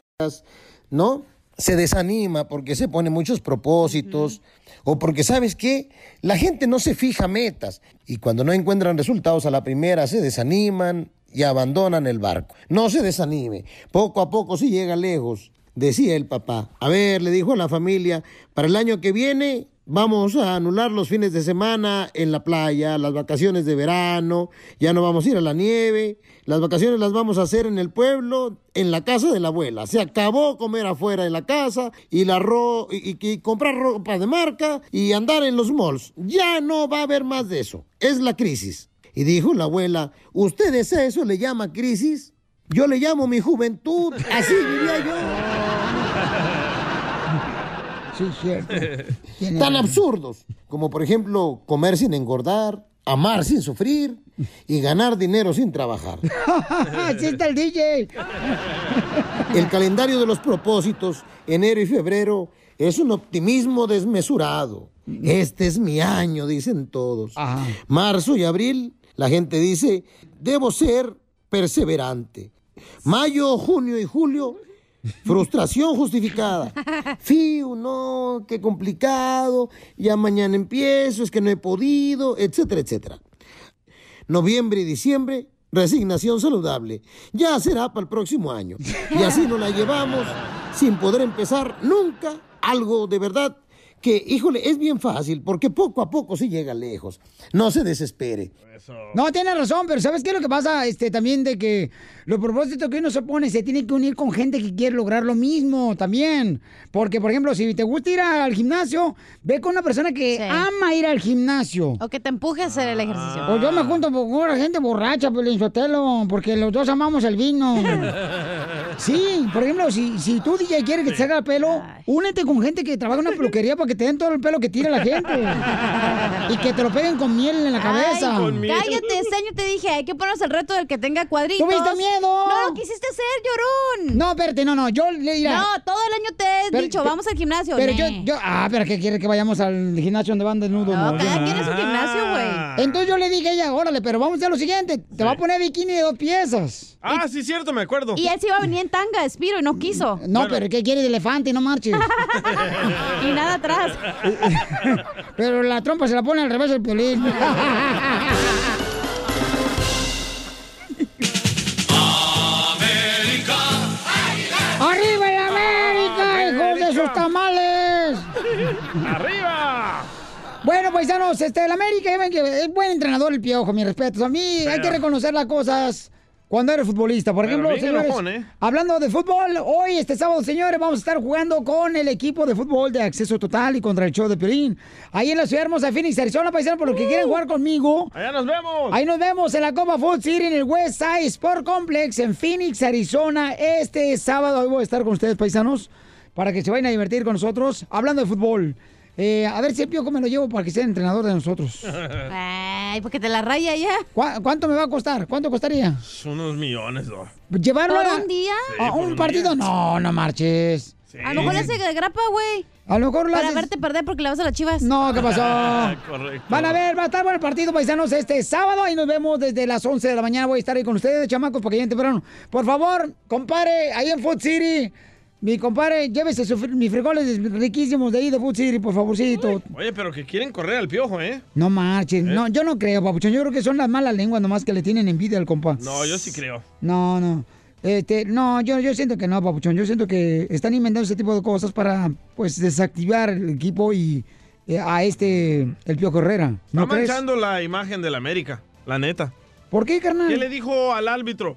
¿no? se desanima porque se pone muchos propósitos o porque, ¿sabes qué? La gente no se fija metas y cuando no encuentran resultados a la primera se desaniman y abandonan el barco. No se desanime, poco a poco sí llega lejos, decía el papá. A ver, le dijo a la familia, para el año que viene vamos a anular los fines de semana en la playa, las vacaciones de verano, ya no vamos a ir a la nieve, las vacaciones las vamos a hacer en el pueblo, en la casa de la abuela. Se acabó comer afuera de la casa y, la ro y, y comprar ropa de marca y andar en los malls. Ya no va a haber más de eso. Es la crisis. Y dijo la abuela, ¿ustedes a eso le llama crisis? Yo le llamo mi juventud. Así vivía yo. Sí, cierto. Tan absurdos como, por ejemplo, comer sin engordar, amar sin sufrir y ganar dinero sin trabajar. Así está el DJ. El calendario de los propósitos, enero y febrero, es un optimismo desmesurado. Este es mi año, dicen todos. Marzo y abril, la gente dice, debo ser perseverante. Mayo, junio y julio, frustración justificada. Fiu, no, qué complicado, ya mañana empiezo, es que no he podido, etcétera, etcétera. Noviembre y diciembre, resignación saludable. Ya será para el próximo año. Y así nos la llevamos sin poder empezar nunca algo de verdad que, híjole, es bien fácil porque poco a poco se llega lejos. No se desespere. No, tiene razón, pero ¿sabes qué es lo que pasa? Este, también de que los propósitos que uno se pone se tiene que unir con gente que quiere lograr lo mismo también. Porque, por ejemplo, si te gusta ir al gimnasio, ve con una persona que ama ir al gimnasio. O que te empuje a hacer el ejercicio. O yo me junto con una gente borracha, Pelín Sotelo, porque los dos amamos el vino. Sí, por ejemplo, si, si tú, DJ, quieres que te salga el pelo, únete con gente que trabaja en una peluquería para que te den todo el pelo que tira la gente. Y que te lo peguen con miel en la cabeza. Cállate, este año te dije, hay que ponernos el reto del que tenga cuadritos. ¿Tuviste miedo? No lo quisiste hacer, llorón. No, espérate, no, no, yo le diré. No, todo el año te he Pero- dicho, pero- vamos al gimnasio. Pero yo, yo, ah, pero ¿qué quiere que vayamos al gimnasio donde van desnudos? No, yo cada quien es su gimnasio, güey. Entonces yo le dije a ella, órale, pero vamos a hacer lo siguiente, te va a poner bikini de dos piezas. Ah, sí, cierto, me acuerdo. Y él se iba a venir en tanga, Espiro, y no quiso. No, pero ¿qué quiere de elefante? No marches. y nada atrás. pero la trompa se la pone al revés del piolín. ¡Arriba el América, hijos de sus tamales! ¡Arriba! Bueno, paisanos, este, el América ya ven que es buen entrenador el piojo, mi respeto. A mí hay que reconocer las cosas cuando eres futbolista. Por ejemplo, señores, enojón, ¿eh? hablando de fútbol, hoy, este sábado, señores, vamos a estar jugando con el equipo de fútbol de acceso total y contra el show de Piolín. Ahí en la ciudad hermosa de Phoenix, Arizona, paisanos, por los que quieren jugar conmigo. Allá nos vemos. Ahí nos vemos en la Copa Food City en el West Side Sport Complex en Phoenix, Arizona. Este sábado ahí voy a estar con ustedes, paisanos, para que se vayan a divertir con nosotros hablando de fútbol. Eh, a ver si el piojo me lo llevo para que sea entrenador de nosotros. Ay, porque te la raya ya. ¿Cu- ¿Cuánto me va a costar? ¿Cuánto costaría? Son unos millones, ¿no? ¿Llevarlo ¿Por a, un día? a Sí, un un partido? No, no marches. A lo mejor le hace grapa, güey. A lo mejor lo Para haces- verte perder porque le vas a las chivas. No, ¿qué pasó? Correcto. Van a ver, va a estar bueno el partido, paisanos, este sábado. Ahí nos vemos desde las 11 de la mañana. Voy a estar ahí con ustedes, chamacos, porque ya temprano. Por favor, compare, ahí en Food City. Mi compadre, llévese fri- mis frijoles riquísimos de ahí de Food City, por favorcito. Oye, pero que quieren correr al piojo, ¿eh? No marchen. No, yo no creo, papuchón. Yo creo que son las malas lenguas nomás que le tienen envidia al compa. No, yo sí creo. No, no. Este, no, yo, yo siento que no, papuchón. Yo siento que están inventando ese tipo de cosas para, pues, desactivar el equipo y eh, a este, el Pío Herrera. ¿No Está crees? manchando la imagen del América, la neta. ¿Por qué, carnal? ¿Qué le dijo al árbitro?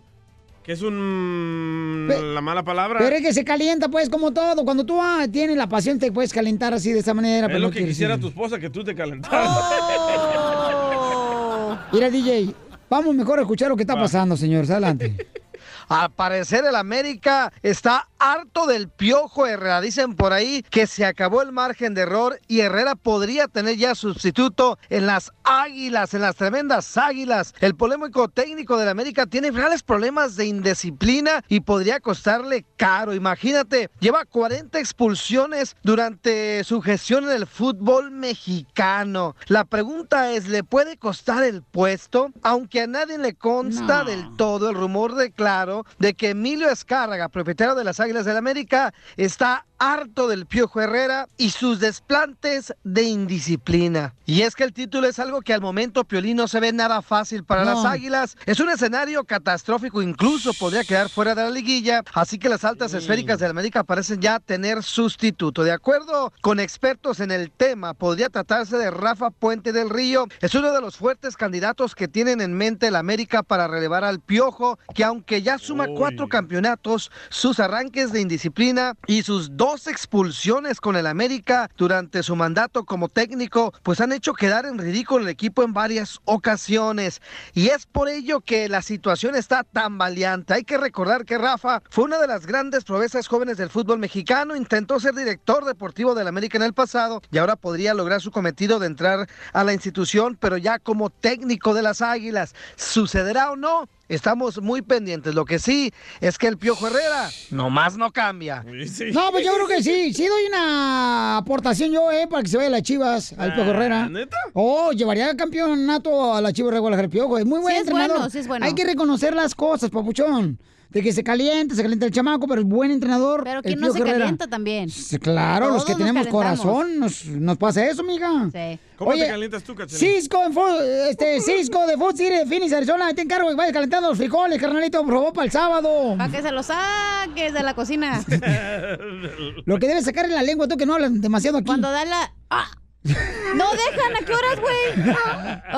Que es un... La mala palabra. Pero es que se calienta, pues, como todo. Cuando tú ah, tienes la pasión, te puedes calentar así de esa manera. es pero lo no que quisiera tu esposa, que tú te calentaras. Mira, DJ, vamos mejor a escuchar lo que está pasando, señores. Adelante. Al parecer el América está harto del piojo Herrera. Dicen por ahí que se acabó el margen de error y Herrera podría tener ya sustituto en las águilas, en las tremendas águilas. El polémico técnico del América tiene reales problemas de indisciplina y podría costarle caro. Imagínate, lleva 40 expulsiones durante su gestión en el fútbol mexicano. La pregunta es, ¿le puede costar el puesto? Aunque a nadie le consta No. del todo el rumor de claro de que Emilio Escárraga, propietario de las Águilas del América, está harto del Piojo Herrera y sus desplantes de indisciplina. Y es que el título es algo que al momento Piolín no se ve nada fácil para No. las Águilas. Es un escenario catastrófico, incluso podría quedar fuera de la liguilla, así que las altas esféricas de América parecen ya tener sustituto. De acuerdo con expertos en el tema, podría tratarse de Rafa Puente del Río. Es uno de los fuertes candidatos que tienen en mente el América para relevar al Piojo, que aunque ya suma cuatro campeonatos, sus arranques de indisciplina y sus dos expulsiones con el América durante su mandato como técnico, pues han hecho quedar en ridículo el equipo en varias ocasiones. Y es por ello que la situación está tan valiente. Hay que recordar que Rafa fue una de las grandes proezas jóvenes del fútbol mexicano, intentó ser director deportivo del América en el pasado y ahora podría lograr su cometido de entrar a la institución, pero ya como técnico de las Águilas. ¿Sucederá o no? Estamos muy pendientes. Lo que sí es que el Piojo Herrera nomás no cambia. No, pues yo creo que sí. Sí doy una aportación yo, ¿eh? Para que se vaya a las chivas, al Piojo Herrera. ¿neta? Oh, llevaría el campeonato a la Chivas de Guadalajara el Piojo. Es muy buen Sí es entrenador. bueno, sí es bueno. Hay que reconocer las cosas, papuchón. De que se calienta, se calienta el chamaco, pero es buen entrenador. Pero ¿quién no se Herrera. calienta también? Sí, Claro, los que nos tenemos calentamos. corazón, nos, nos pasa eso, amiga. Sí. ¿Cómo Oye, te calientas tú, Cachanilla? Cisco en Food, este, Cisco de Food City de Phoenix, Arizona, te encargo que vayas calentando los frijoles, carnalito, por favor, para el sábado. Para que se los saques de la cocina. Lo que debes sacar en la lengua, tú que no hablas demasiado aquí. Cuando da la... ¡Ah! No dejan, ¿a qué horas, güey?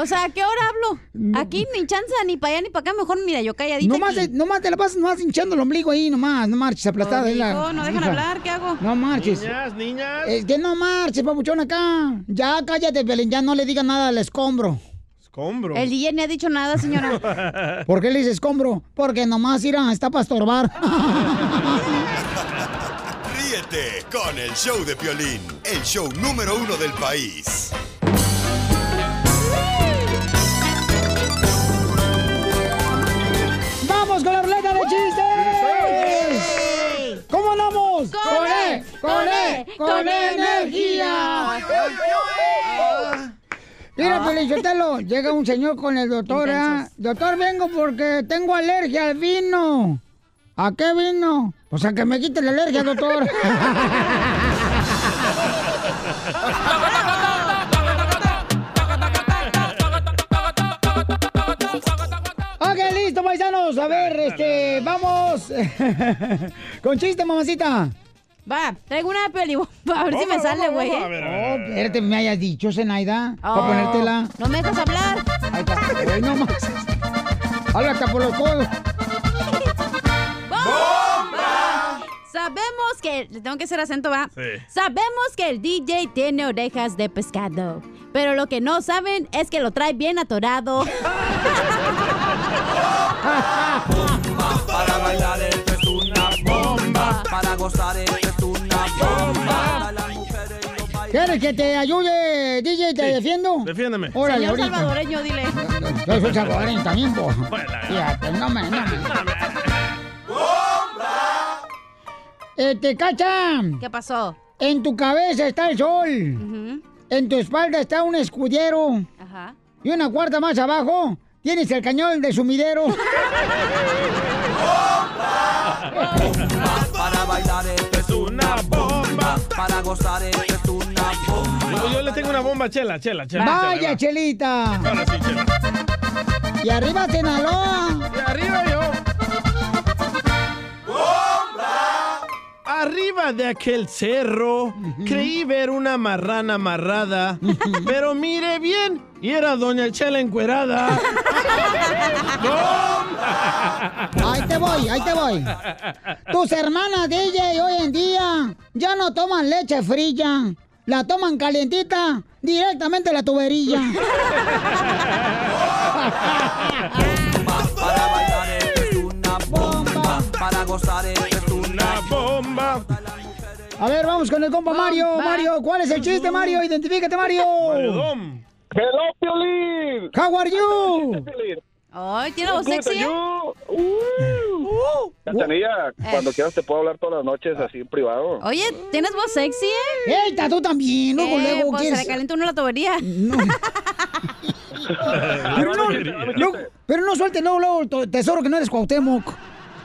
O sea, ¿a qué hora hablo? Aquí ni chanza, ni para allá ni para acá. Mejor, mira, yo calladita Nomás, aquí. te- nomás te la pasas nomás hinchando el ombligo ahí, nomás, no marches, aplastada. Ahí la- no dejan hija. hablar, ¿qué hago? No marches. Niñas, niñas. Es que no marches, papuchón, acá. Ya cállate, Belén, ya no le digas nada al escombro. Escombro. El DJ ni ha dicho nada, señora. ¿Por qué le dices escombro? Porque nomás, irá, está para estorbar. Con el show de Piolín, el show número uno del país. ¡Vamos con la ruleta de chistes! ¿Cómo andamos? ¡Con E! ¡Con E! ¡Con E energía! Mira, Felicitelo, llega un señor con el doctor. ¿ah? Doctor, vengo porque tengo alergia al vino. ¿A qué vino? Pues a que me quite la alergia, doctor. ok, listo, paisanos. A ver, este, vamos. con chiste, mamacita. Va, traigo una peli. A ver si me sale, güey. Oh, espérate, me hayas dicho, Zenaida. Oh, Para ponértela. No me dejas hablar. Ahí está. No más. Habla hasta por los codos. Sabemos que. Le tengo que hacer acento, ¿va? Sí. Sabemos que el DJ tiene orejas de pescado. Pero lo que no saben es que lo trae bien atorado. Para bailar esto es una bomba. Para gozar esto es una bomba. ¿Quieres que te ayude, DJ? ¿Te defiendo? Defiéndeme. Órale, Señor ahorita. salvadoreño, dile. Yo soy salvadoreño también, po. Fíjate, no me, no me. Este, Cacha. ¿Qué pasó? En tu cabeza está el sol. En tu espalda está un escudero. Ajá. Y una cuarta más abajo tienes el cañón de sumidero. Para bailar esto es una bomba. Para gozar esto es una bomba. Yo, yo le tengo una bomba, chela, chela, chela. Vaya, chela. Chelita. Ahora sí, chela. Y arriba Sinaloa. Y arriba yo. Arriba de aquel cerro, creí ver una marrana amarrada, pero mire bien, y era Doña Chela encuerada. Ahí te voy, ahí te voy. Tus hermanas DJ hoy en día ya no toman leche fría. La toman calientita directamente de la tubería. Para bailar esto es una bomba. Para gozar es una bomba. A ver, vamos con el compa Mario. Mario, ¿cuál es el chiste, Mario? Identifícate, Mario. Mario Hello, Piolín. How are you? Ay, tiene voz sexy. ¿eh? Uh. Cachanilla, cuando quieras te puedo hablar todas las noches así en privado. Oye, tienes voz sexy, ¿eh? ¡Ey, tú también! Luego, Eh, luego, pues se ¿quieres? le calentó uno la tubería. Pero no, no, pero no suelte luego, luego, to- tesoro, que no eres Cuauhtémoc.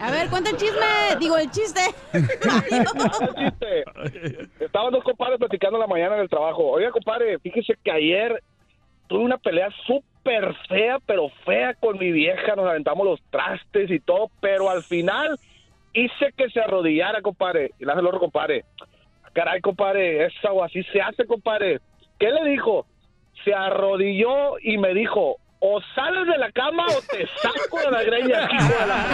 A ver, cuenta el chisme. Digo, el chiste. Estaban dos compadres platicando en la mañana del trabajo. Oiga, compadre, fíjese que ayer tuve una pelea súper fea, pero fea con mi vieja. Nos aventamos los trastes y todo, pero al final hice que se arrodillara, compadre. Y le hace el otro, compadre. Caray, compadre, eso así se hace, compadre. ¿Qué le dijo? Se arrodilló y me dijo, o sales de la cama o te saco de la greña, la...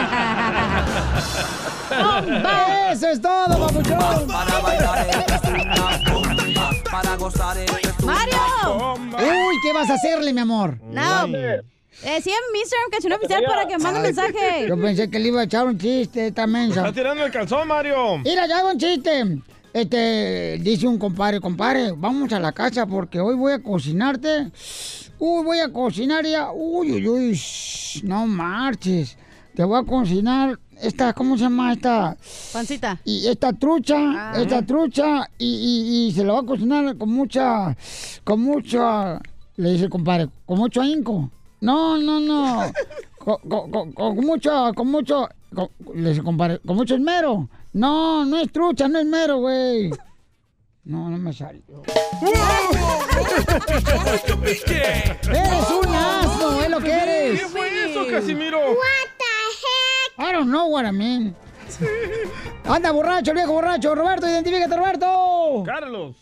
¡Eso es todo, papuchón! Para bailar esto es una bomba. Para gozar esto es una ¡Mario! Uy, ¿qué vas a hacerle, mi amor? No. Eh, mi Instagram, canción oficial para que mande mensaje. Yo pensé que le iba a echar un chiste, esta mensa. Está tirando el calzón, Mario. Mira, ya hago un chiste. Este, dice un compadre, compadre, vamos a la casa porque hoy voy a cocinarte. Uy, voy a cocinar ya. Uy, uy, uy, shh, no marches. Te voy a cocinar esta, ¿cómo se llama esta? Pancita. Y esta trucha, esta trucha, y, y- y se la va a cocinar con mucha, con mucha, le dice el compadre, con mucho ahínco. No, no, no. Con, con- con- con mucho, con mucho, con- le dice el compadre, con mucho esmero. No, no es trucha, no es mero, güey. No, no me salió. Eres un asno, es lo que eres. ¿Qué fue eso, Casimiro? I don't know what I mean. Anda borracho, el viejo borracho. Roberto, identifícate, Roberto. Carlos.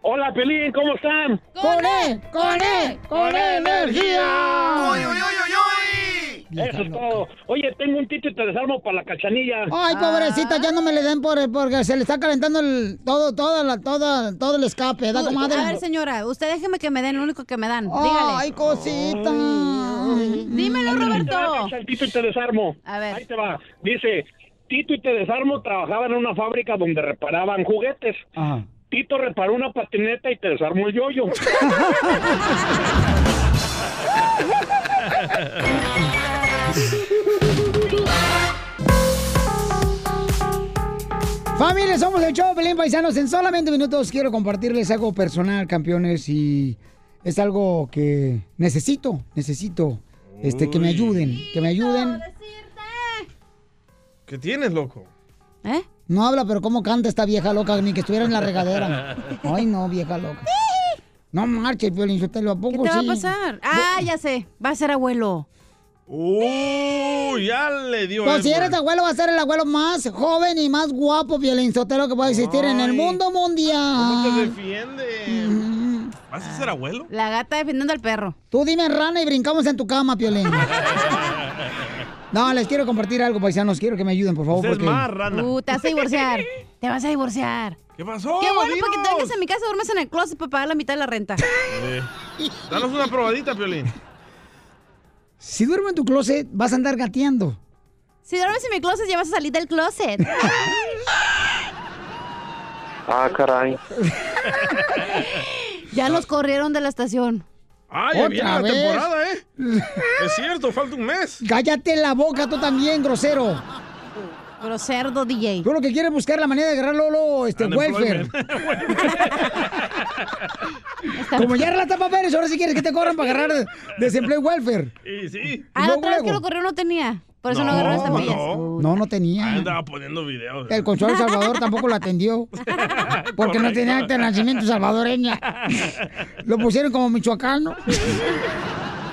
Hola, Pelín, ¿cómo están? ¡Con E! ¡Con E! ¡Con E energía! Eso es todo. Oye, tengo un tito y te desarmo para la cachanilla. Ay, pobrecita, ya no me le den por porque se le está calentando el, todo, toda la, toda, todo el escape, ¿da, comadre? A ver, señora, usted déjeme que me den lo único que me dan. Dígale. Ay, cosita. Dímelo, Roberto. el Tito y te desarmo. A ver. Ahí te va. Dice, Tito y te desarmo trabajaba en una fábrica donde reparaban juguetes. Ajá. Tito reparó una patineta y te desarmó el yoyo. Familia, somos el show, Pelín Paisanos. En solamente minutos quiero compartirles algo personal, campeones, y es algo que necesito, necesito, este, que me ayuden, que me ayuden. ¿Qué tienes, loco? ¿Eh? No habla, pero cómo canta esta vieja loca, ni que estuviera en la regadera. Ay, no, vieja loca. No marches, Piolín, yo te lo ¿Qué pongo te va a sí. pasar? Ah, ya sé. Va a ser abuelo. ¡Uh! Ya le dio Pues si Edward. eres abuelo, va a ser el abuelo más joven y más guapo, Piolín Sotelo, que puede existir en el mundo ¿Cómo te mundial. defiende? ¿Vas a ser abuelo? La gata defendiendo al perro. Tú dime rana y brincamos en tu cama, Piolín. No, les quiero compartir algo, paisanos. Quiero que me ayuden, por favor. Usted es porque... más rana. Uh, te vas a divorciar. Te vas a divorciar. ¿Qué pasó? Qué bueno, porque te Dinos. vengas a mi casa, duermes en el closet para pagar la mitad de la renta. Eh, Danos una probadita, Piolín. Si duermo en tu closet, vas a andar gateando. Si duermes en mi closet, ya vas a salir del closet. Ah, caray. Ya los corrieron de la estación. Ah, ya viene la ¿Otra vez? temporada, ¿eh? Es cierto, falta un mes. Cállate la boca tú también, grosero. Pero cerdo, DJ. Tú lo que quieres es buscar la manera de agarrar Lolo, este, welfare. Como ya relata papeles, ahora sí quieres que te corran para agarrar desempleo y welfare. Sí, sí. Ah, la otra vez que lo corrió no tenía. Por eso no, No, agarró las no. No, no tenía. Andaba poniendo videos. El consuelo Salvador tampoco lo atendió. Porque no tenía acta de nacimiento salvadoreña. Lo pusieron como michoacano.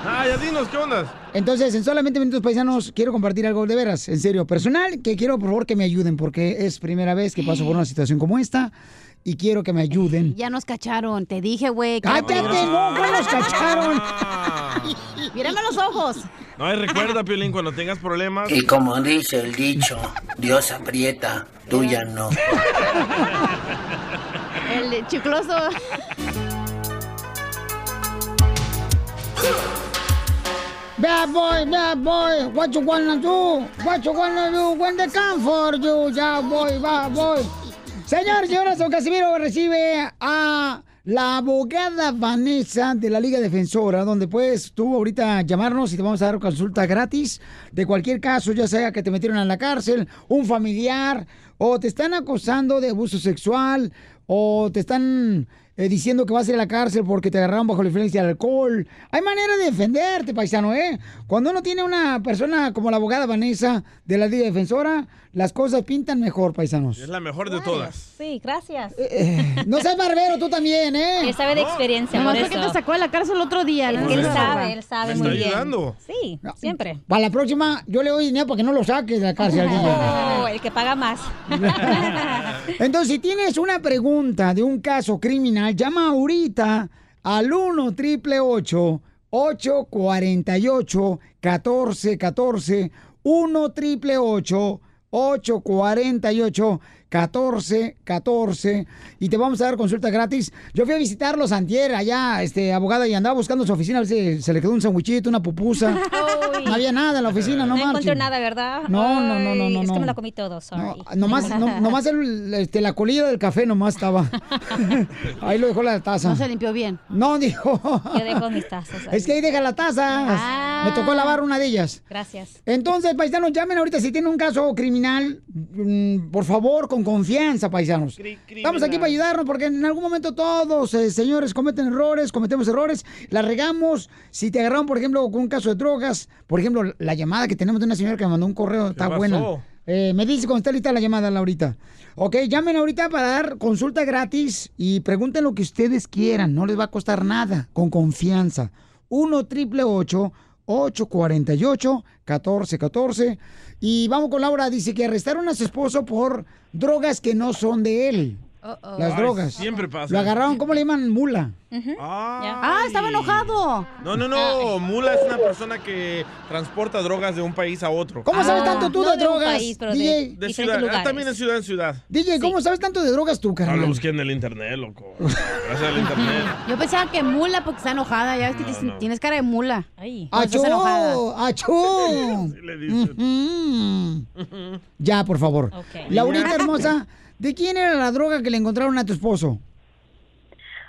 Ah, ya dinos, ¿qué onda? Entonces, en solamente minutos paisanos, quiero compartir algo de veras, en serio, personal, que quiero por favor que me ayuden, porque es primera vez que paso por una situación como esta y quiero que me ayuden. Ya nos cacharon. Te dije, güey. ¡Cállate, no! ¡Que nos cacharon! Mírame los ojos. No, y recuerda, Piolín, cuando tengas problemas. Y como dice el dicho, Dios aprieta, tuya no. El chicloso. Bad boy, bad boy, what you wanna do? What you wanna do when they come for you? Ya boy, bad boy. Señor, señores, don Casimiro recibe a la abogada Vanessa de la Liga Defensora, donde puedes tú ahorita llamarnos y te vamos a dar consulta gratis de cualquier caso, ya sea que te metieron en la cárcel, un familiar, o te están acosando de abuso sexual, o te están eh, diciendo que vas a ir a la cárcel porque te agarraron bajo la influencia del alcohol. Hay manera de defenderte, paisano, ¿eh? Cuando uno tiene una persona como la abogada Vanessa de la Liga Defensora, las cosas pintan mejor, paisanos. Es la mejor de todas. Sí, gracias. Eh, No seas barbero tú también, ¿eh? Él sabe de experiencia, Nomás por eso. te sacó de la cárcel el otro día. Que él sabe, él sabe Me muy está bien. ayudando. Sí, siempre. Para la próxima, yo le doy dinero para que no lo saques de la cárcel. Oh, el que paga más. Entonces, si tienes una pregunta de un caso criminal, llama ahorita al 1 triple 848 1414 1 triple 848 1414 y te vamos a dar consulta gratis. Yo fui a visitarlos antier allá, este, abogada, y andaba buscando su oficina a ver si se le quedó un sandwichito, una pupusa. No había nada en la oficina, no, No encontré nada, ¿verdad? No, no, no, no, Es no. que me la comí todo, sorry. Nomás, no- nomás el- este, la colilla del café nomás estaba. Ahí lo dejó la taza. No se limpió bien. No, dijo. Yo dejo mis tazas. ahí. Es que ahí deja la taza. Ah. Me tocó lavar una de ellas. Gracias. Entonces, paisanos, llamen ahorita si tienen un caso criminal, mm, por favor, con confianza, paisanos. Estamos aquí para ayudarnos porque en algún momento todos, eh, señores, cometen errores, cometemos errores, la regamos. Si te agarraron, por ejemplo, con un caso de drogas, por ejemplo, la llamada que tenemos de una señora que me mandó un correo está pasó? buena. Eh, me dice cuando está lista la llamada, Laurita. Ok, llamen ahorita para dar consulta gratis y pregunten lo que ustedes quieran. No les va a costar nada, con confianza. 1 triple 848 1414 Y vamos con Laura. Dice que arrestaron a su esposo por drogas que no son de él. Las Ay, drogas. siempre pasa. Lo agarraron, ¿cómo le llaman? Mula. Ah, estaba enojado. No, no, no. Mula es una persona que transporta drogas de un país a otro. ¿Cómo sabes tanto tú no de de un drogas? país, pero de DJ, De diferentes ciudad. Ah, también en ciudad en ciudad. DJ, ¿cómo sabes tanto de drogas tú, Ah, lo carnal? busqué en el internet, loco. Gracias al internet. Yo pensaba que mula porque está enojada. Ya ves que tienes- tienes cara de mula. Ay. ¡Achú! ¡Achú! le dicen. Ujú. Ya, por favor. Laurita hermosa, ¿de quién era la droga que le encontraron a tu esposo?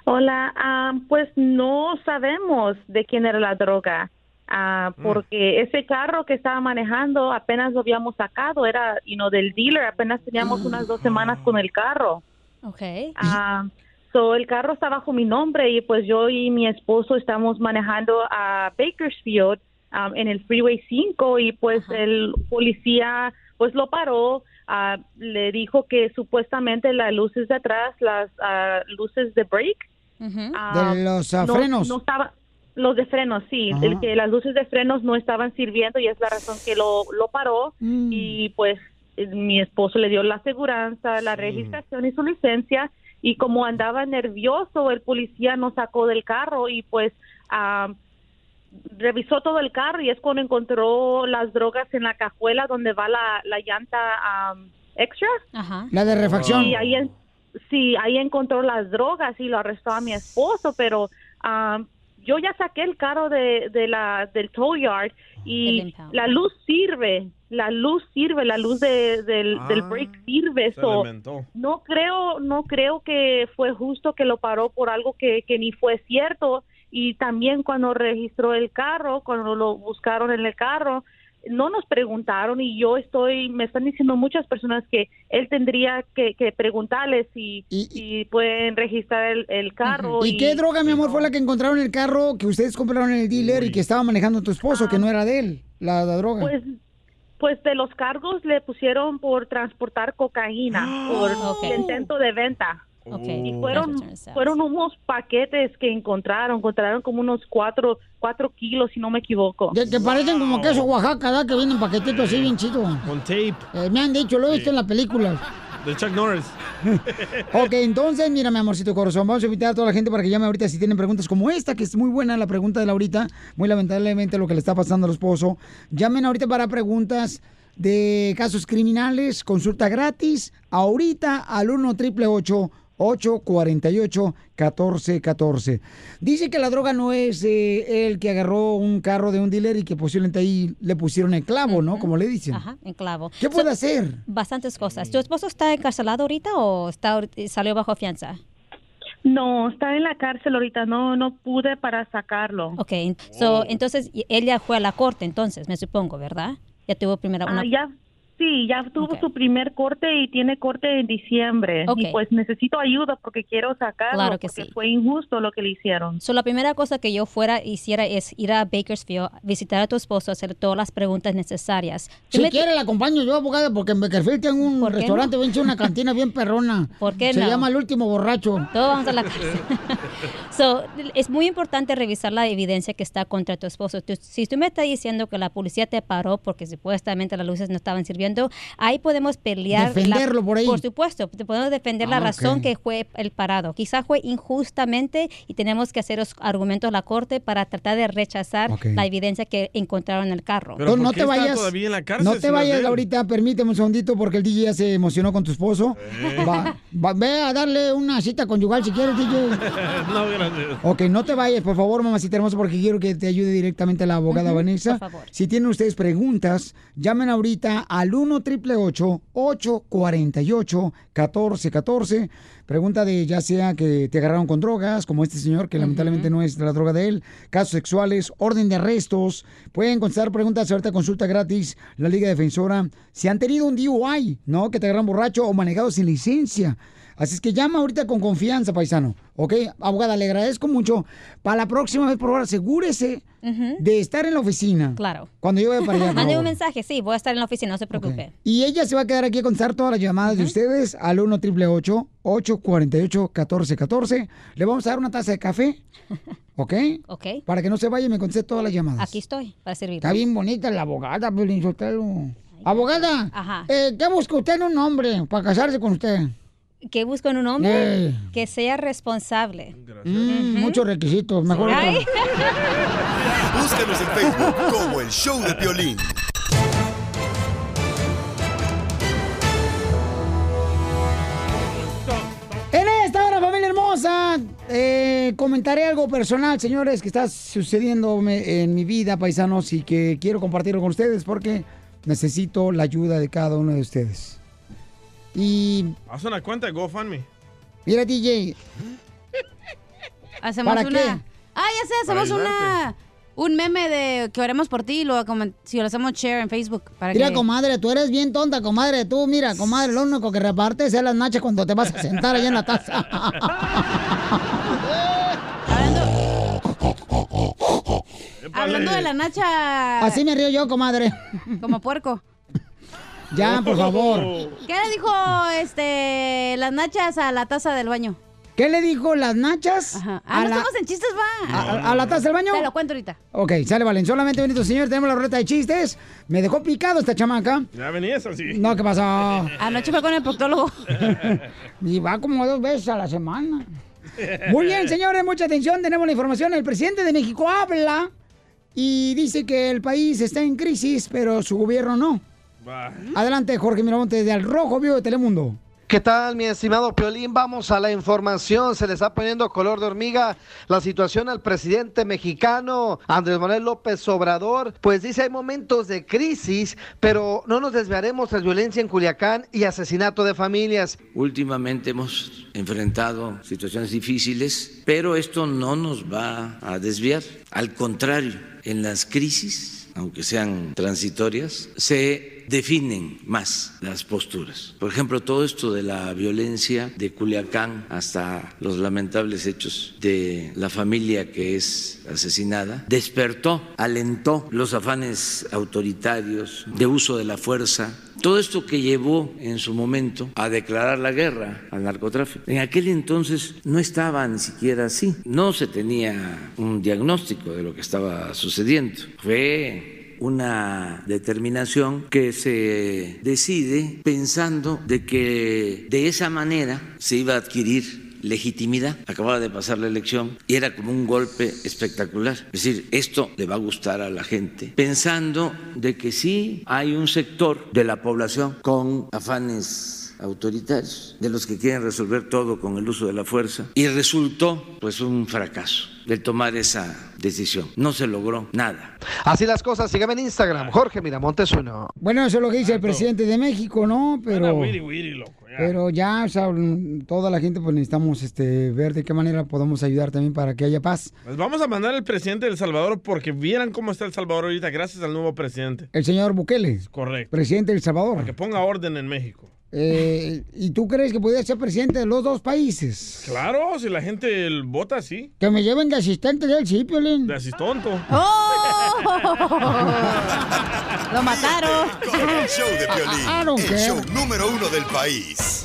Hola, ah, pues no sabemos de quién era la droga, ah, porque ese carro que estaba manejando apenas lo habíamos sacado, era, you know, del dealer, apenas teníamos unas dos semanas con el carro. Ok. Ah, so el carro está bajo mi nombre y pues yo y mi esposo estamos manejando a Bakersfield um, en el Freeway 5 y pues el policía pues lo paró, ah, le dijo que supuestamente las luces de atrás, las ah, luces de brake, ah, De los, no- frenos. no estaba los de frenos, sí, Ajá. el que las luces de frenos no estaban sirviendo y es la razón que lo, lo paró Mm. y pues eh, mi esposo le dio la aseguranza, la registración y su licencia y como andaba nervioso el policía nos sacó del carro y pues ah, revisó todo el carro y es cuando encontró las drogas en la cajuela donde va la, la llanta ah, extra. Ajá. La de refacción. Y ahí, sí, ahí encontró las drogas y lo arrestó a mi esposo, pero ah, yo ya saqué el carro de, de la, del tow yard y la luz sirve, la luz sirve, la luz de- del, del Ah, brake sirve. Se so, no creo, no creo que fue justo que lo paró por algo que, que ni fue cierto. Y también cuando registró el carro, cuando lo buscaron en el carro, no nos preguntaron y yo estoy, me están diciendo muchas personas que él tendría que, que preguntarles si, si pueden registrar el, el carro. ¿Y qué droga, mi amor, fue la que encontraron en el carro que ustedes compraron en el dealer y que estaba manejando tu esposo, que no era de él, la, la droga? Pues, pues de los cargos le pusieron por transportar cocaína, por intento de venta. Y fueron, fueron unos paquetes que encontraron, encontraron como unos cuatro, cuatro kilos, si no me equivoco. Que, que parecen como queso Oaxaca, ¿verdad? Que vienen paquetitos así bien chido. Con tape. Eh, me han dicho, lo he visto en las películas. De Chuck Norris. Ok, entonces, mira, mi amorcito corazón, vamos a invitar a toda la gente para que llame ahorita si tienen preguntas como esta, que es muy buena la pregunta de Laurita, muy lamentablemente lo que le está pasando al esposo. Llamen ahorita para preguntas de casos criminales, consulta gratis, ahorita al 1 888 848 1414 Dice que la droga no es eh, el que agarró un carro de un dealer y que posiblemente ahí le pusieron el clavo, ¿no? Como le dicen. Ajá, en clavo. ¿Qué puede So, hacer? Bastantes cosas. ¿Tu esposo está encarcelado ahorita o está ahorita- salió bajo fianza? No, está en la cárcel ahorita, no, no pude para sacarlo. Ok, so, entonces ella fue a la corte, entonces, me supongo, ¿verdad? Ya tuvo primera una... Ah, ya, Sí, ya tuvo su primer corte y tiene corte en diciembre. Ok. Y pues necesito ayuda porque quiero sacarlo Claro que porque sí. fue injusto lo que le hicieron. So, la primera cosa que yo fuera hiciera es ir a Bakersfield, visitar a tu esposo, hacer todas las preguntas necesarias. Si me- quiere, la acompaño yo, abogada, porque en Beckerfield tengo un ¿Por qué restaurante, no? una cantina bien perrona. ¿Por qué Se no? llama El Último Borracho. Todos vamos a la cárcel. So, es muy importante revisar la evidencia que está contra tu esposo. Tú- si tú me estás diciendo que la policía te paró porque supuestamente las luces no estaban sirviendo, ahí podemos pelear. la- Defenderlo por ahí. Por supuesto, podemos defender la Ah, razón que fue el parado. Quizás fue injustamente y tenemos que hacer los argumentos a la corte para tratar de rechazar la evidencia que encontraron en el carro. Pero no ¿por te vayas. todavía en la cárcel no te vayas ahorita, permíteme un segundito porque el DJ ya se emocionó con tu esposo. Eh. Va, va- ve a darle una cita conyugal si quieres, DJ. no, gracias. Ok, no te vayas, por favor, mamacita hermosa, porque quiero que te ayude directamente la abogada Vanessa. por favor. Si tienen ustedes preguntas, llamen ahorita al 1 888 848 1414 Pregunta de ya sea que te agarraron con drogas, como este señor, que lamentablemente no es de la droga de él, casos sexuales, orden de arrestos. Pueden contestar preguntas ahorita, consulta gratis, la Liga Defensora. Si han tenido un DUI, ¿no? Que te agarran borracho o manejado sin licencia. Así es que llama ahorita con confianza, paisano. ¿Ok? Abogada, le agradezco mucho. Para la próxima vez, por favor, asegúrese de estar en la oficina. Claro. Cuando yo vaya para allá. Mande un mensaje, sí, voy a estar en la oficina, no se preocupe. Y ella se va a quedar aquí a contestar todas las llamadas de ustedes al 1 888 848 1414 Le vamos a dar una taza de café, ¿ok? Ok. Para que no se vaya y me conteste todas las llamadas. Aquí estoy para servir. Está bien bonita la abogada, Sotelo. Abogada, Ajá. eh, ¿qué busca usted en un hombre para casarse con usted? ¿Qué busco en un hombre? Eh. Que sea responsable. Mm, Muchos requisitos, mejor. Búscanos en Facebook como el show de Piolín. En esta hora, familia hermosa, eh, comentaré algo personal, señores, que está sucediendo en mi vida, paisanos, y que quiero compartirlo con ustedes porque necesito la ayuda de cada uno de ustedes. Y Haz una cuenta de GoFundMe. mira, DJ, Hacemos ¿Para una. qué? Ah, ya sé, hacemos una. Un meme de que oremos por ti y lo si lo hacemos share en Facebook. Para mira, que... comadre, tú eres bien tonta, comadre. Tú, mira, comadre, lo único que repartes es las nachas cuando te vas a sentar allá en la taza. Hablando de la nacha. Así me río yo, comadre. Como puerco. Ya, por favor. ¿Qué le dijo este las nachas a la taza del baño? ¿Qué le dijo las nachas? Ah, a, no la, estamos en chistes, va. a- a la taza del baño? Te lo cuento ahorita. Ok, sale, Valen. Solamente, bonito señor, tenemos la ruleta de chistes. Me dejó picado esta chamaca. Ya venías así. No, ¿qué pasó? Anoche fue con el proctólogo. y va como dos veces a la semana. Muy bien, señores, mucha atención. Tenemos la información. El presidente de México habla y dice que el país está en crisis, pero su gobierno no. Adelante, Jorge Miramonte, de Al Rojo Vivo de Telemundo. ¿Qué tal, mi estimado Piolín? Vamos a la información. Se le está poniendo color de hormiga la situación al presidente mexicano Andrés Manuel López Obrador. Pues dice, hay momentos de crisis, pero no nos desviaremos tras violencia en Culiacán y asesinato de familias. Últimamente hemos enfrentado situaciones difíciles, pero esto no nos va a desviar. Al contrario, en las crisis, aunque sean transitorias, se definen más las posturas. Por ejemplo, todo esto de la violencia de Culiacán hasta los lamentables hechos de la familia que es asesinada, despertó, alentó los afanes autoritarios de uso de la fuerza todo esto que llevó en su momento a declarar la guerra al narcotráfico. En aquel entonces no estaba ni siquiera así. No se tenía un diagnóstico de lo que estaba sucediendo. Fue una determinación que se decide pensando de que de esa manera se iba a adquirir legitimidad. Acababa de pasar la elección y era como un golpe espectacular. Es decir, esto le va a gustar a la gente, pensando de que sí hay un sector de la población con afanes autoritarios, de los que quieren resolver todo con el uso de la fuerza, y resultó pues un fracaso de tomar esa decisión. No se logró nada. Así las cosas, síganme en Instagram, Jorge Miramontes uno. Bueno, eso es lo que dice el presidente de México, ¿no? Pero... Pero ya, o sea, toda la gente pues necesitamos este, ver de qué manera podemos ayudar también para que haya paz. Les vamos a mandar al presidente de El Salvador porque vieran cómo está El Salvador ahorita gracias al nuevo presidente. El señor Bukele, Correcto. presidente de El Salvador. Para que ponga orden en México. Eh, ¿Y tú crees que podría ser presidente de los dos países? Claro, si la gente vota así. Que me lleven de asistente del sí, Piolín. De asistonto. ¡Oh! Lo mataron. Con el show de Piolín, don't el show número uno del país.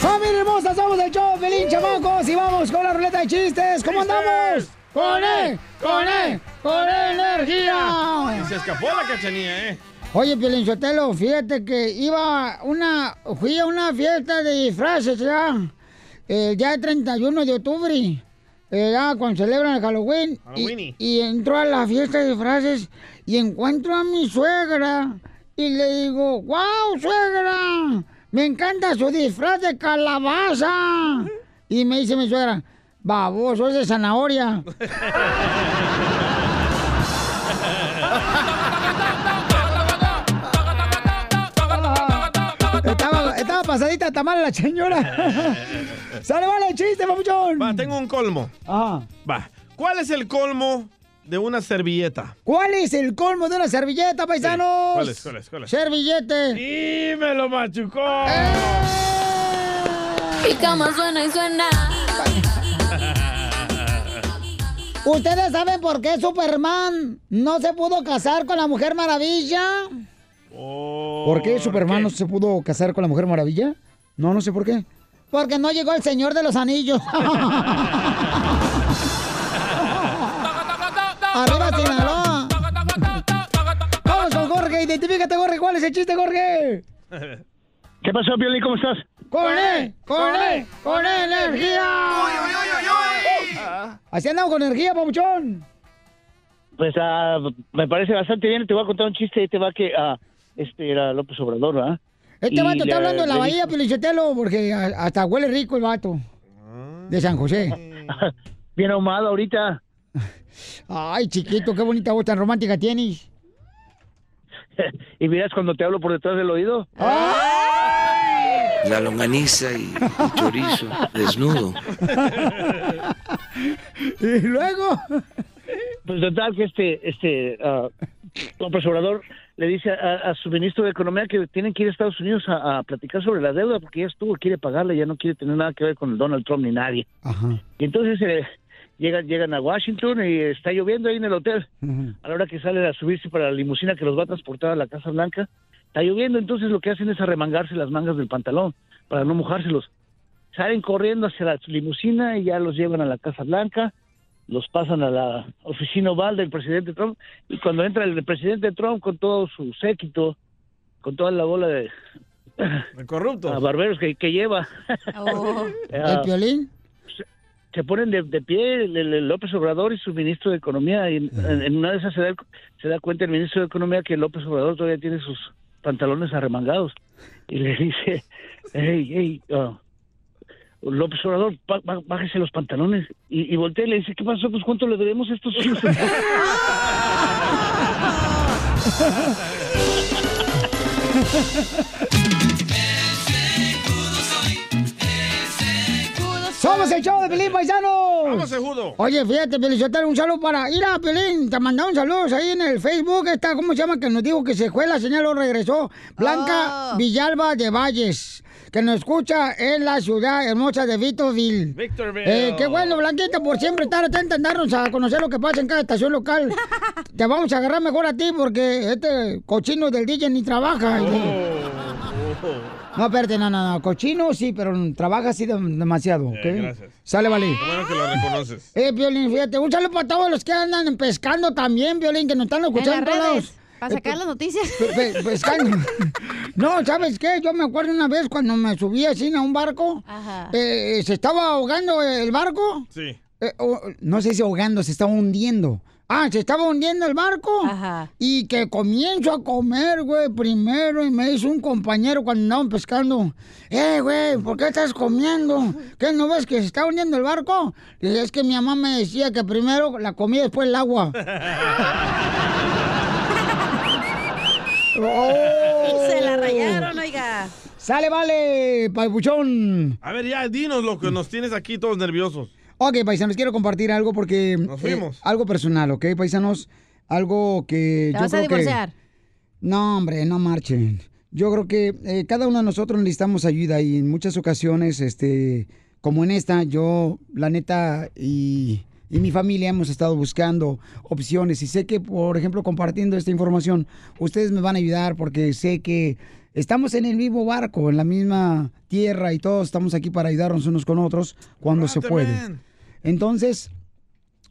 ¡Familia hermosa! Somos el show de Pelín, chamacos. Y vamos con la ruleta de chistes. ¿Cómo andamos? ¡Con E! ¡Con E! ¡Con energía! Y se escapó la cachanía, ¿eh? Oye, Piolín Sotelo, fíjate que iba una, fui a una fiesta de disfraces ya, el día 31 de octubre, eh, ya cuando celebran el Halloween, Halloween. y, y entro a la fiesta de disfraces y encuentro a mi suegra y le digo, wow, suegra, me encanta su disfraz de calabaza. Y me dice mi suegra, baboso, es de zanahoria. Estaba, estaba pasadita tamal la señora. Sale, vale, chiste, papuchón. Va, tengo un colmo. Ajá. Va. ¿Cuál es el colmo de una servilleta? ¿Cuál es el colmo de una servilleta, paisanos? ¿Cuál es? ¿Cuál es? ¿Cuál es? Servillete. ¡Y me lo machucó! Mi cama suena y suena. ¿Ustedes saben por qué Superman no se pudo casar con la Mujer Maravilla? ¿Por qué Superman no se pudo casar con la Mujer Maravilla? No, no sé por qué. Porque no llegó el Señor de los Anillos. Arriba Sinaloa. Vamos con Jorge, identifícate Jorge, ¿cuál es el chiste Jorge? ¿Qué pasó, Piolín? ¿Cómo estás? ¡Con E! ¡Con E! ¡Con E energía! Así andamos con energía, papuchón. Pues ah, me parece bastante bien. Te voy a contar un chiste. Ahí te va que ah, este era López Obrador, ¿verdad? Este Y vato está hablando en la bahía, Pelichotelo, porque hasta huele rico el vato. De San José. Bien ahumado ahorita. Ay, chiquito, qué bonita voz tan romántica tienes. y miras cuando te hablo por detrás del oído. La longaniza y chorizo desnudo. y luego. Pues total que este, este ah, López Obrador le dice a, a su ministro de Economía que tienen que ir a Estados Unidos a, a platicar sobre la deuda porque ya estuvo, quiere pagarle, ya no quiere tener nada que ver con el Donald Trump ni nadie. Y entonces eh, llegan, llegan a Washington y está lloviendo ahí en el hotel. A la hora que salen a subirse para la limusina que los va a transportar a la Casa Blanca, está lloviendo, entonces lo que hacen es arremangarse las mangas del pantalón para no mojárselos. Salen corriendo hacia la limusina y ya los llevan a la Casa Blanca, los pasan a la oficina oval del presidente Trump y cuando entra el presidente Trump con todo su séquito, con toda la bola de, De corrupto. a barberos que, que lleva, ¿El violín? se, se ponen de, de pie el, el López Obrador y su ministro de Economía. Y en, en una de esas se da, se da cuenta el ministro de Economía que López Obrador todavía tiene sus pantalones arremangados. Y le dice, hey, hey, ah, López Obrador, bá- bá- bájese los pantalones. Y, y voltea y le dice, ¿qué pasó? Pues ¿cuánto le debemos a estos hijos? ¡Somos el show de Pelín Paisanos! ¡Vamos, Judo! Oye, fíjate, Pelizotero, un saludo para... Mira, Pelín, te mandaron saludos ahí en el Facebook. Esta, ¿cómo se llama? Que nos dijo que se fue la señal o regresó. Blanca Villalba de Valles, que nos escucha en la ciudad hermosa de Victorville. Victorville. Eh, qué bueno, Blanquita, por siempre estar atenta, darnos a conocer lo que pasa en cada estación local. Te vamos a agarrar mejor a ti porque este cochino del DJ ni trabaja. No, espérate, no, no, no. Cochino sí, pero trabaja así de- demasiado, ¿ok? Eh, gracias. Sale, vale. Qué bueno que lo reconoces. Eh, Violín, fíjate, un saludo para todos los que andan pescando también, Violín, que nos están escuchando. En las todos lados. redes, para sacar las noticias. Pe- pe- pescando. no, ¿sabes qué? Yo me acuerdo una vez cuando me subí así a un barco, Ajá. eh, se estaba ahogando el barco. Sí. Eh, o- no sé si ahogando, se estaba hundiendo. Ah, se estaba hundiendo el barco. Ajá. Y que comienzo a comer, güey, primero. Y me dice un compañero cuando andaban pescando. Eh, güey, ¿por qué estás comiendo? ¿Qué no ves que se está hundiendo el barco? Dije, es que mi mamá me decía que primero la comida, después el agua. Oh. Se la rayaron, oiga. Sale, vale, papuchón. A ver, ya, dinos lo que nos tienes aquí todos nerviosos. Ok, paisanos, quiero compartir algo porque... Nos fuimos. eh, algo personal, ¿ok, paisanos? Algo que ¿Te yo vas a creo que- divorciar? No, hombre, no marchen. Yo creo que eh, cada uno de nosotros necesitamos ayuda y en muchas ocasiones, este, como en esta, yo, la neta, y, y mi familia hemos estado buscando opciones y sé que, por ejemplo, compartiendo esta información, ustedes me van a ayudar porque sé que estamos en el mismo barco, en la misma tierra y todos estamos aquí para ayudarnos unos con otros cuando se puede. Entonces,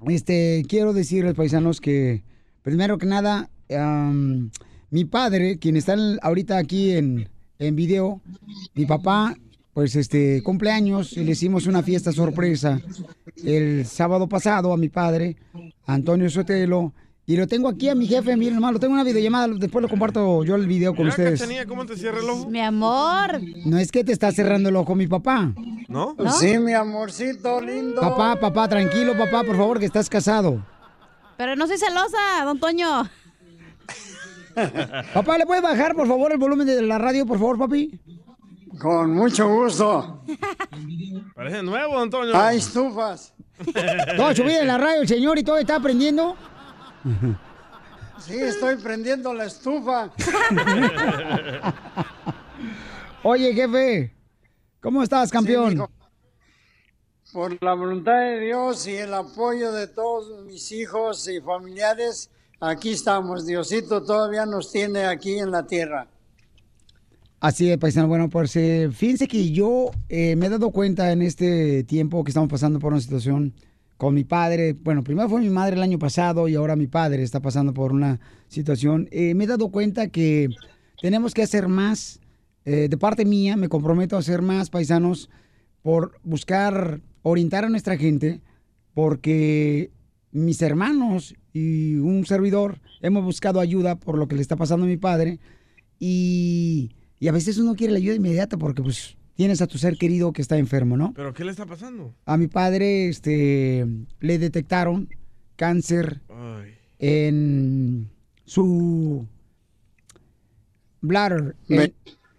este, quiero decirles, paisanos, que primero que nada, am, mi padre, quien está ahorita aquí en, en video, mi papá, pues este, cumpleaños y le hicimos una fiesta sorpresa el sábado pasado a mi padre, Antonio Sotelo, y lo tengo aquí a mi jefe, miren nomás, lo tengo en una videollamada, después lo comparto yo el video con Mira, ustedes. Cachanilla, ¿cómo te cierra el ojo? Mi amor. No es que te está cerrando el ojo mi papá. ¿No? Sí, mi amorcito lindo. Papá, papá, tranquilo, papá, por favor, que estás casado. Pero no soy celosa, don Toño. Papá, ¿le puedes bajar, por favor, el volumen de la radio, por favor, papi? Con mucho gusto. Parece nuevo, Antonio. Hay estufas. No, subí en la radio el señor y todo está aprendiendo. Sí, estoy prendiendo la estufa. Oye, jefe, ¿cómo estás, campeón? Por la voluntad de Dios y el apoyo de todos mis hijos y familiares, aquí estamos. Diosito todavía nos tiene aquí en la tierra. Así es, paisano. Bueno, pues eh, fíjense que yo eh, me he dado cuenta en este tiempo que estamos pasando por una situación con mi padre. Bueno, primero fue mi madre el año pasado y ahora mi padre está pasando por una situación. Eh, me he dado cuenta que tenemos que hacer más. eh, de parte mía, me comprometo a hacer más, paisanos, por buscar orientar a nuestra gente, porque mis hermanos y un servidor hemos buscado ayuda por lo que le está pasando a mi padre y, y a veces uno quiere la ayuda inmediata porque pues tienes a tu ser querido que está enfermo, ¿no? ¿Pero qué le está pasando? A mi padre este, le detectaron cáncer en su bladder,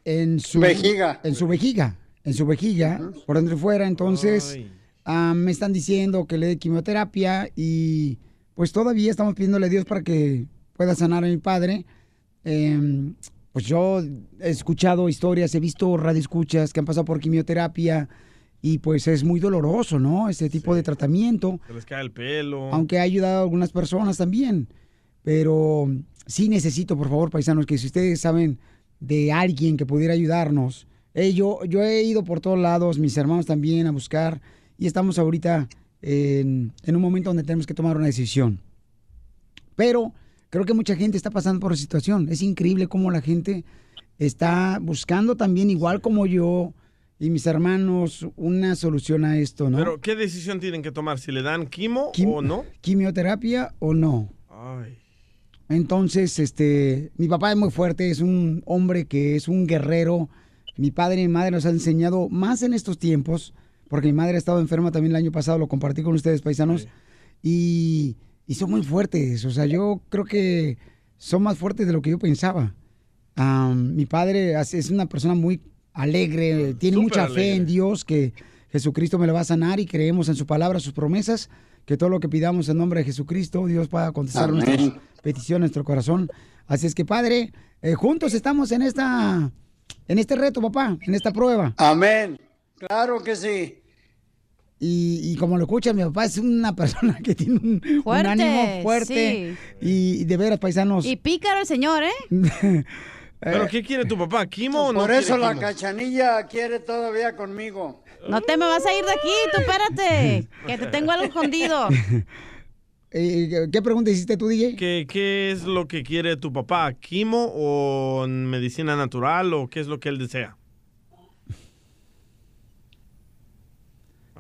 en, su Vejiga. en su vejiga, en su vejiga, por donde fuera. Entonces, ah, me están diciendo que le dé quimioterapia y pues todavía estamos pidiéndole a Dios para que pueda sanar a mi padre. Em, pues yo he escuchado historias, he visto radioescuchas que han pasado por quimioterapia y pues es muy doloroso, ¿no? Este tipo de tratamiento Se les cae el pelo. aunque ha ayudado a algunas personas también. Pero sí necesito, por favor, paisanos, que si ustedes saben de alguien que pudiera ayudarnos. eh, yo, yo he ido por todos lados, mis hermanos también, a buscar, y estamos ahorita en, en un momento donde tenemos que tomar una decisión. Pero creo que mucha gente está pasando por la situación. Es increíble cómo la gente está buscando también, igual como yo y mis hermanos, una solución a esto, ¿no? Pero, ¿qué decisión tienen que tomar? ¿Si le dan quimo Quim- o no? ¿Quimioterapia o no? Ay. Entonces, este, mi papá es muy fuerte, es un hombre que es un guerrero. Mi padre y mi madre nos han enseñado más en estos tiempos, porque mi madre ha estado enferma también el año pasado, lo compartí con ustedes, paisanos, y, y son muy fuertes. O sea, yo creo que son más fuertes de lo que yo pensaba. Am, mi padre es una persona muy alegre, tiene Súper mucha fe alegre. en Dios, que Jesucristo me lo va a sanar y creemos en su palabra, sus promesas, que todo lo que pidamos en nombre de Jesucristo, Dios va a contestar Amén. nuestras peticiones, nuestro corazón. Así es que, Padre, eh, juntos estamos en esta, en este reto, papá, en esta prueba. Amén. Claro que sí. Y, y como lo escucha, mi papá es una persona que tiene un, un Fuerte, ánimo fuerte. Y, y de veras, paisanos. Y pícaro el señor, ¿eh? ¿Pero qué quiere tu papá? ¿Quimo o no Por eso la quimo? cachanilla quiere todavía conmigo. No te me vas a ir de aquí, tú espérate. Que te tengo algo escondido. Eh, ¿Qué pregunta hiciste tú, DJ? ¿Qué, ¿Qué es lo que quiere tu papá? ¿Quimo o medicina natural o qué es lo que él desea?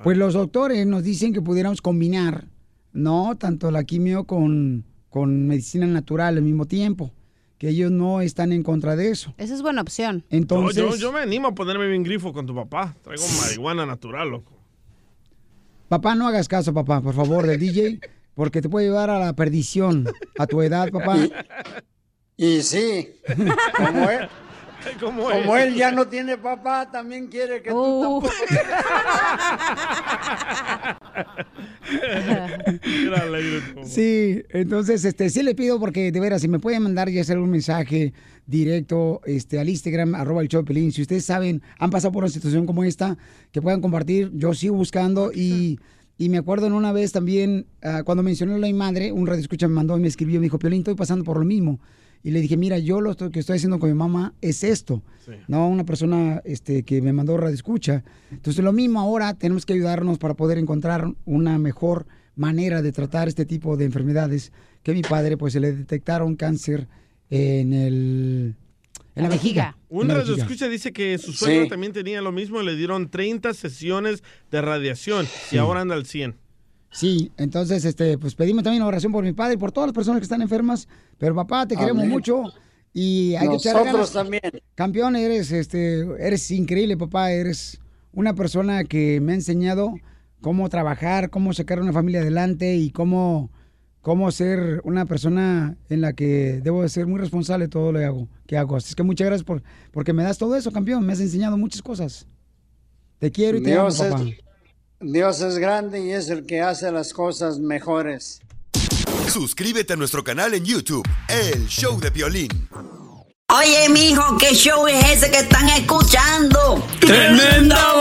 Pues los doctores nos dicen que pudiéramos combinar, ¿no? Tanto la quimio con, con medicina natural al mismo tiempo. Que ellos no están en contra de eso. Esa es buena opción. Entonces, Yo, yo, yo me animo a ponerme bien grifo con tu papá. Traigo marihuana natural, loco. papá, no hagas caso, papá, por favor, del DJ, porque te puede llevar a la perdición a tu edad, papá. Y sí, como él, ¿Cómo como es? él ya no tiene papá, también quiere que tú tampoco. Como- Sí, entonces este sí le pido porque de veras si me pueden mandar ya hacer un mensaje directo este al Instagram arroba el show de Pelín. Si ustedes saben, han pasado por una situación como esta, que puedan compartir, yo sigo buscando y, y me acuerdo en una vez también ah, cuando mencioné a mi madre, un radio escucha me mandó y me escribió, me dijo, Piolín, estoy pasando por lo mismo. Y le dije, mira, yo lo estoy- que estoy haciendo con mi mamá es esto. No, una persona este, que me mandó radio escucha. Entonces, lo mismo ahora tenemos que ayudarnos para poder encontrar una mejor manera de tratar este tipo de enfermedades. Que a mi padre, pues, se le detectaron cáncer en el... En la, vejiga. Un radio escucha dice que su suegro Sí. también tenía lo mismo y le dieron 30 sesiones de radiación y ahora anda al 100. Sí, entonces, este, pues pedimos también oración por mi padre y por todas las personas que están enfermas. Pero papá, te queremos mucho y hay que echar Nosotros ganas. también. Campeón, eres, este, eres increíble, papá. Eres una persona que me ha enseñado cómo trabajar, cómo sacar una familia adelante y cómo, cómo ser una persona en la que debo de ser muy responsable de todo lo que hago. Que hago. Así es que muchas gracias por, porque me das todo eso, campeón. Me has enseñado muchas cosas. Te quiero y te Dios amo, papá. es, Dios es grande y es el que hace las cosas mejores. Suscríbete a nuestro canal en YouTube, El Show de Violín. Oye, mijo, ¿qué show es ese que están escuchando? ¡Tremenda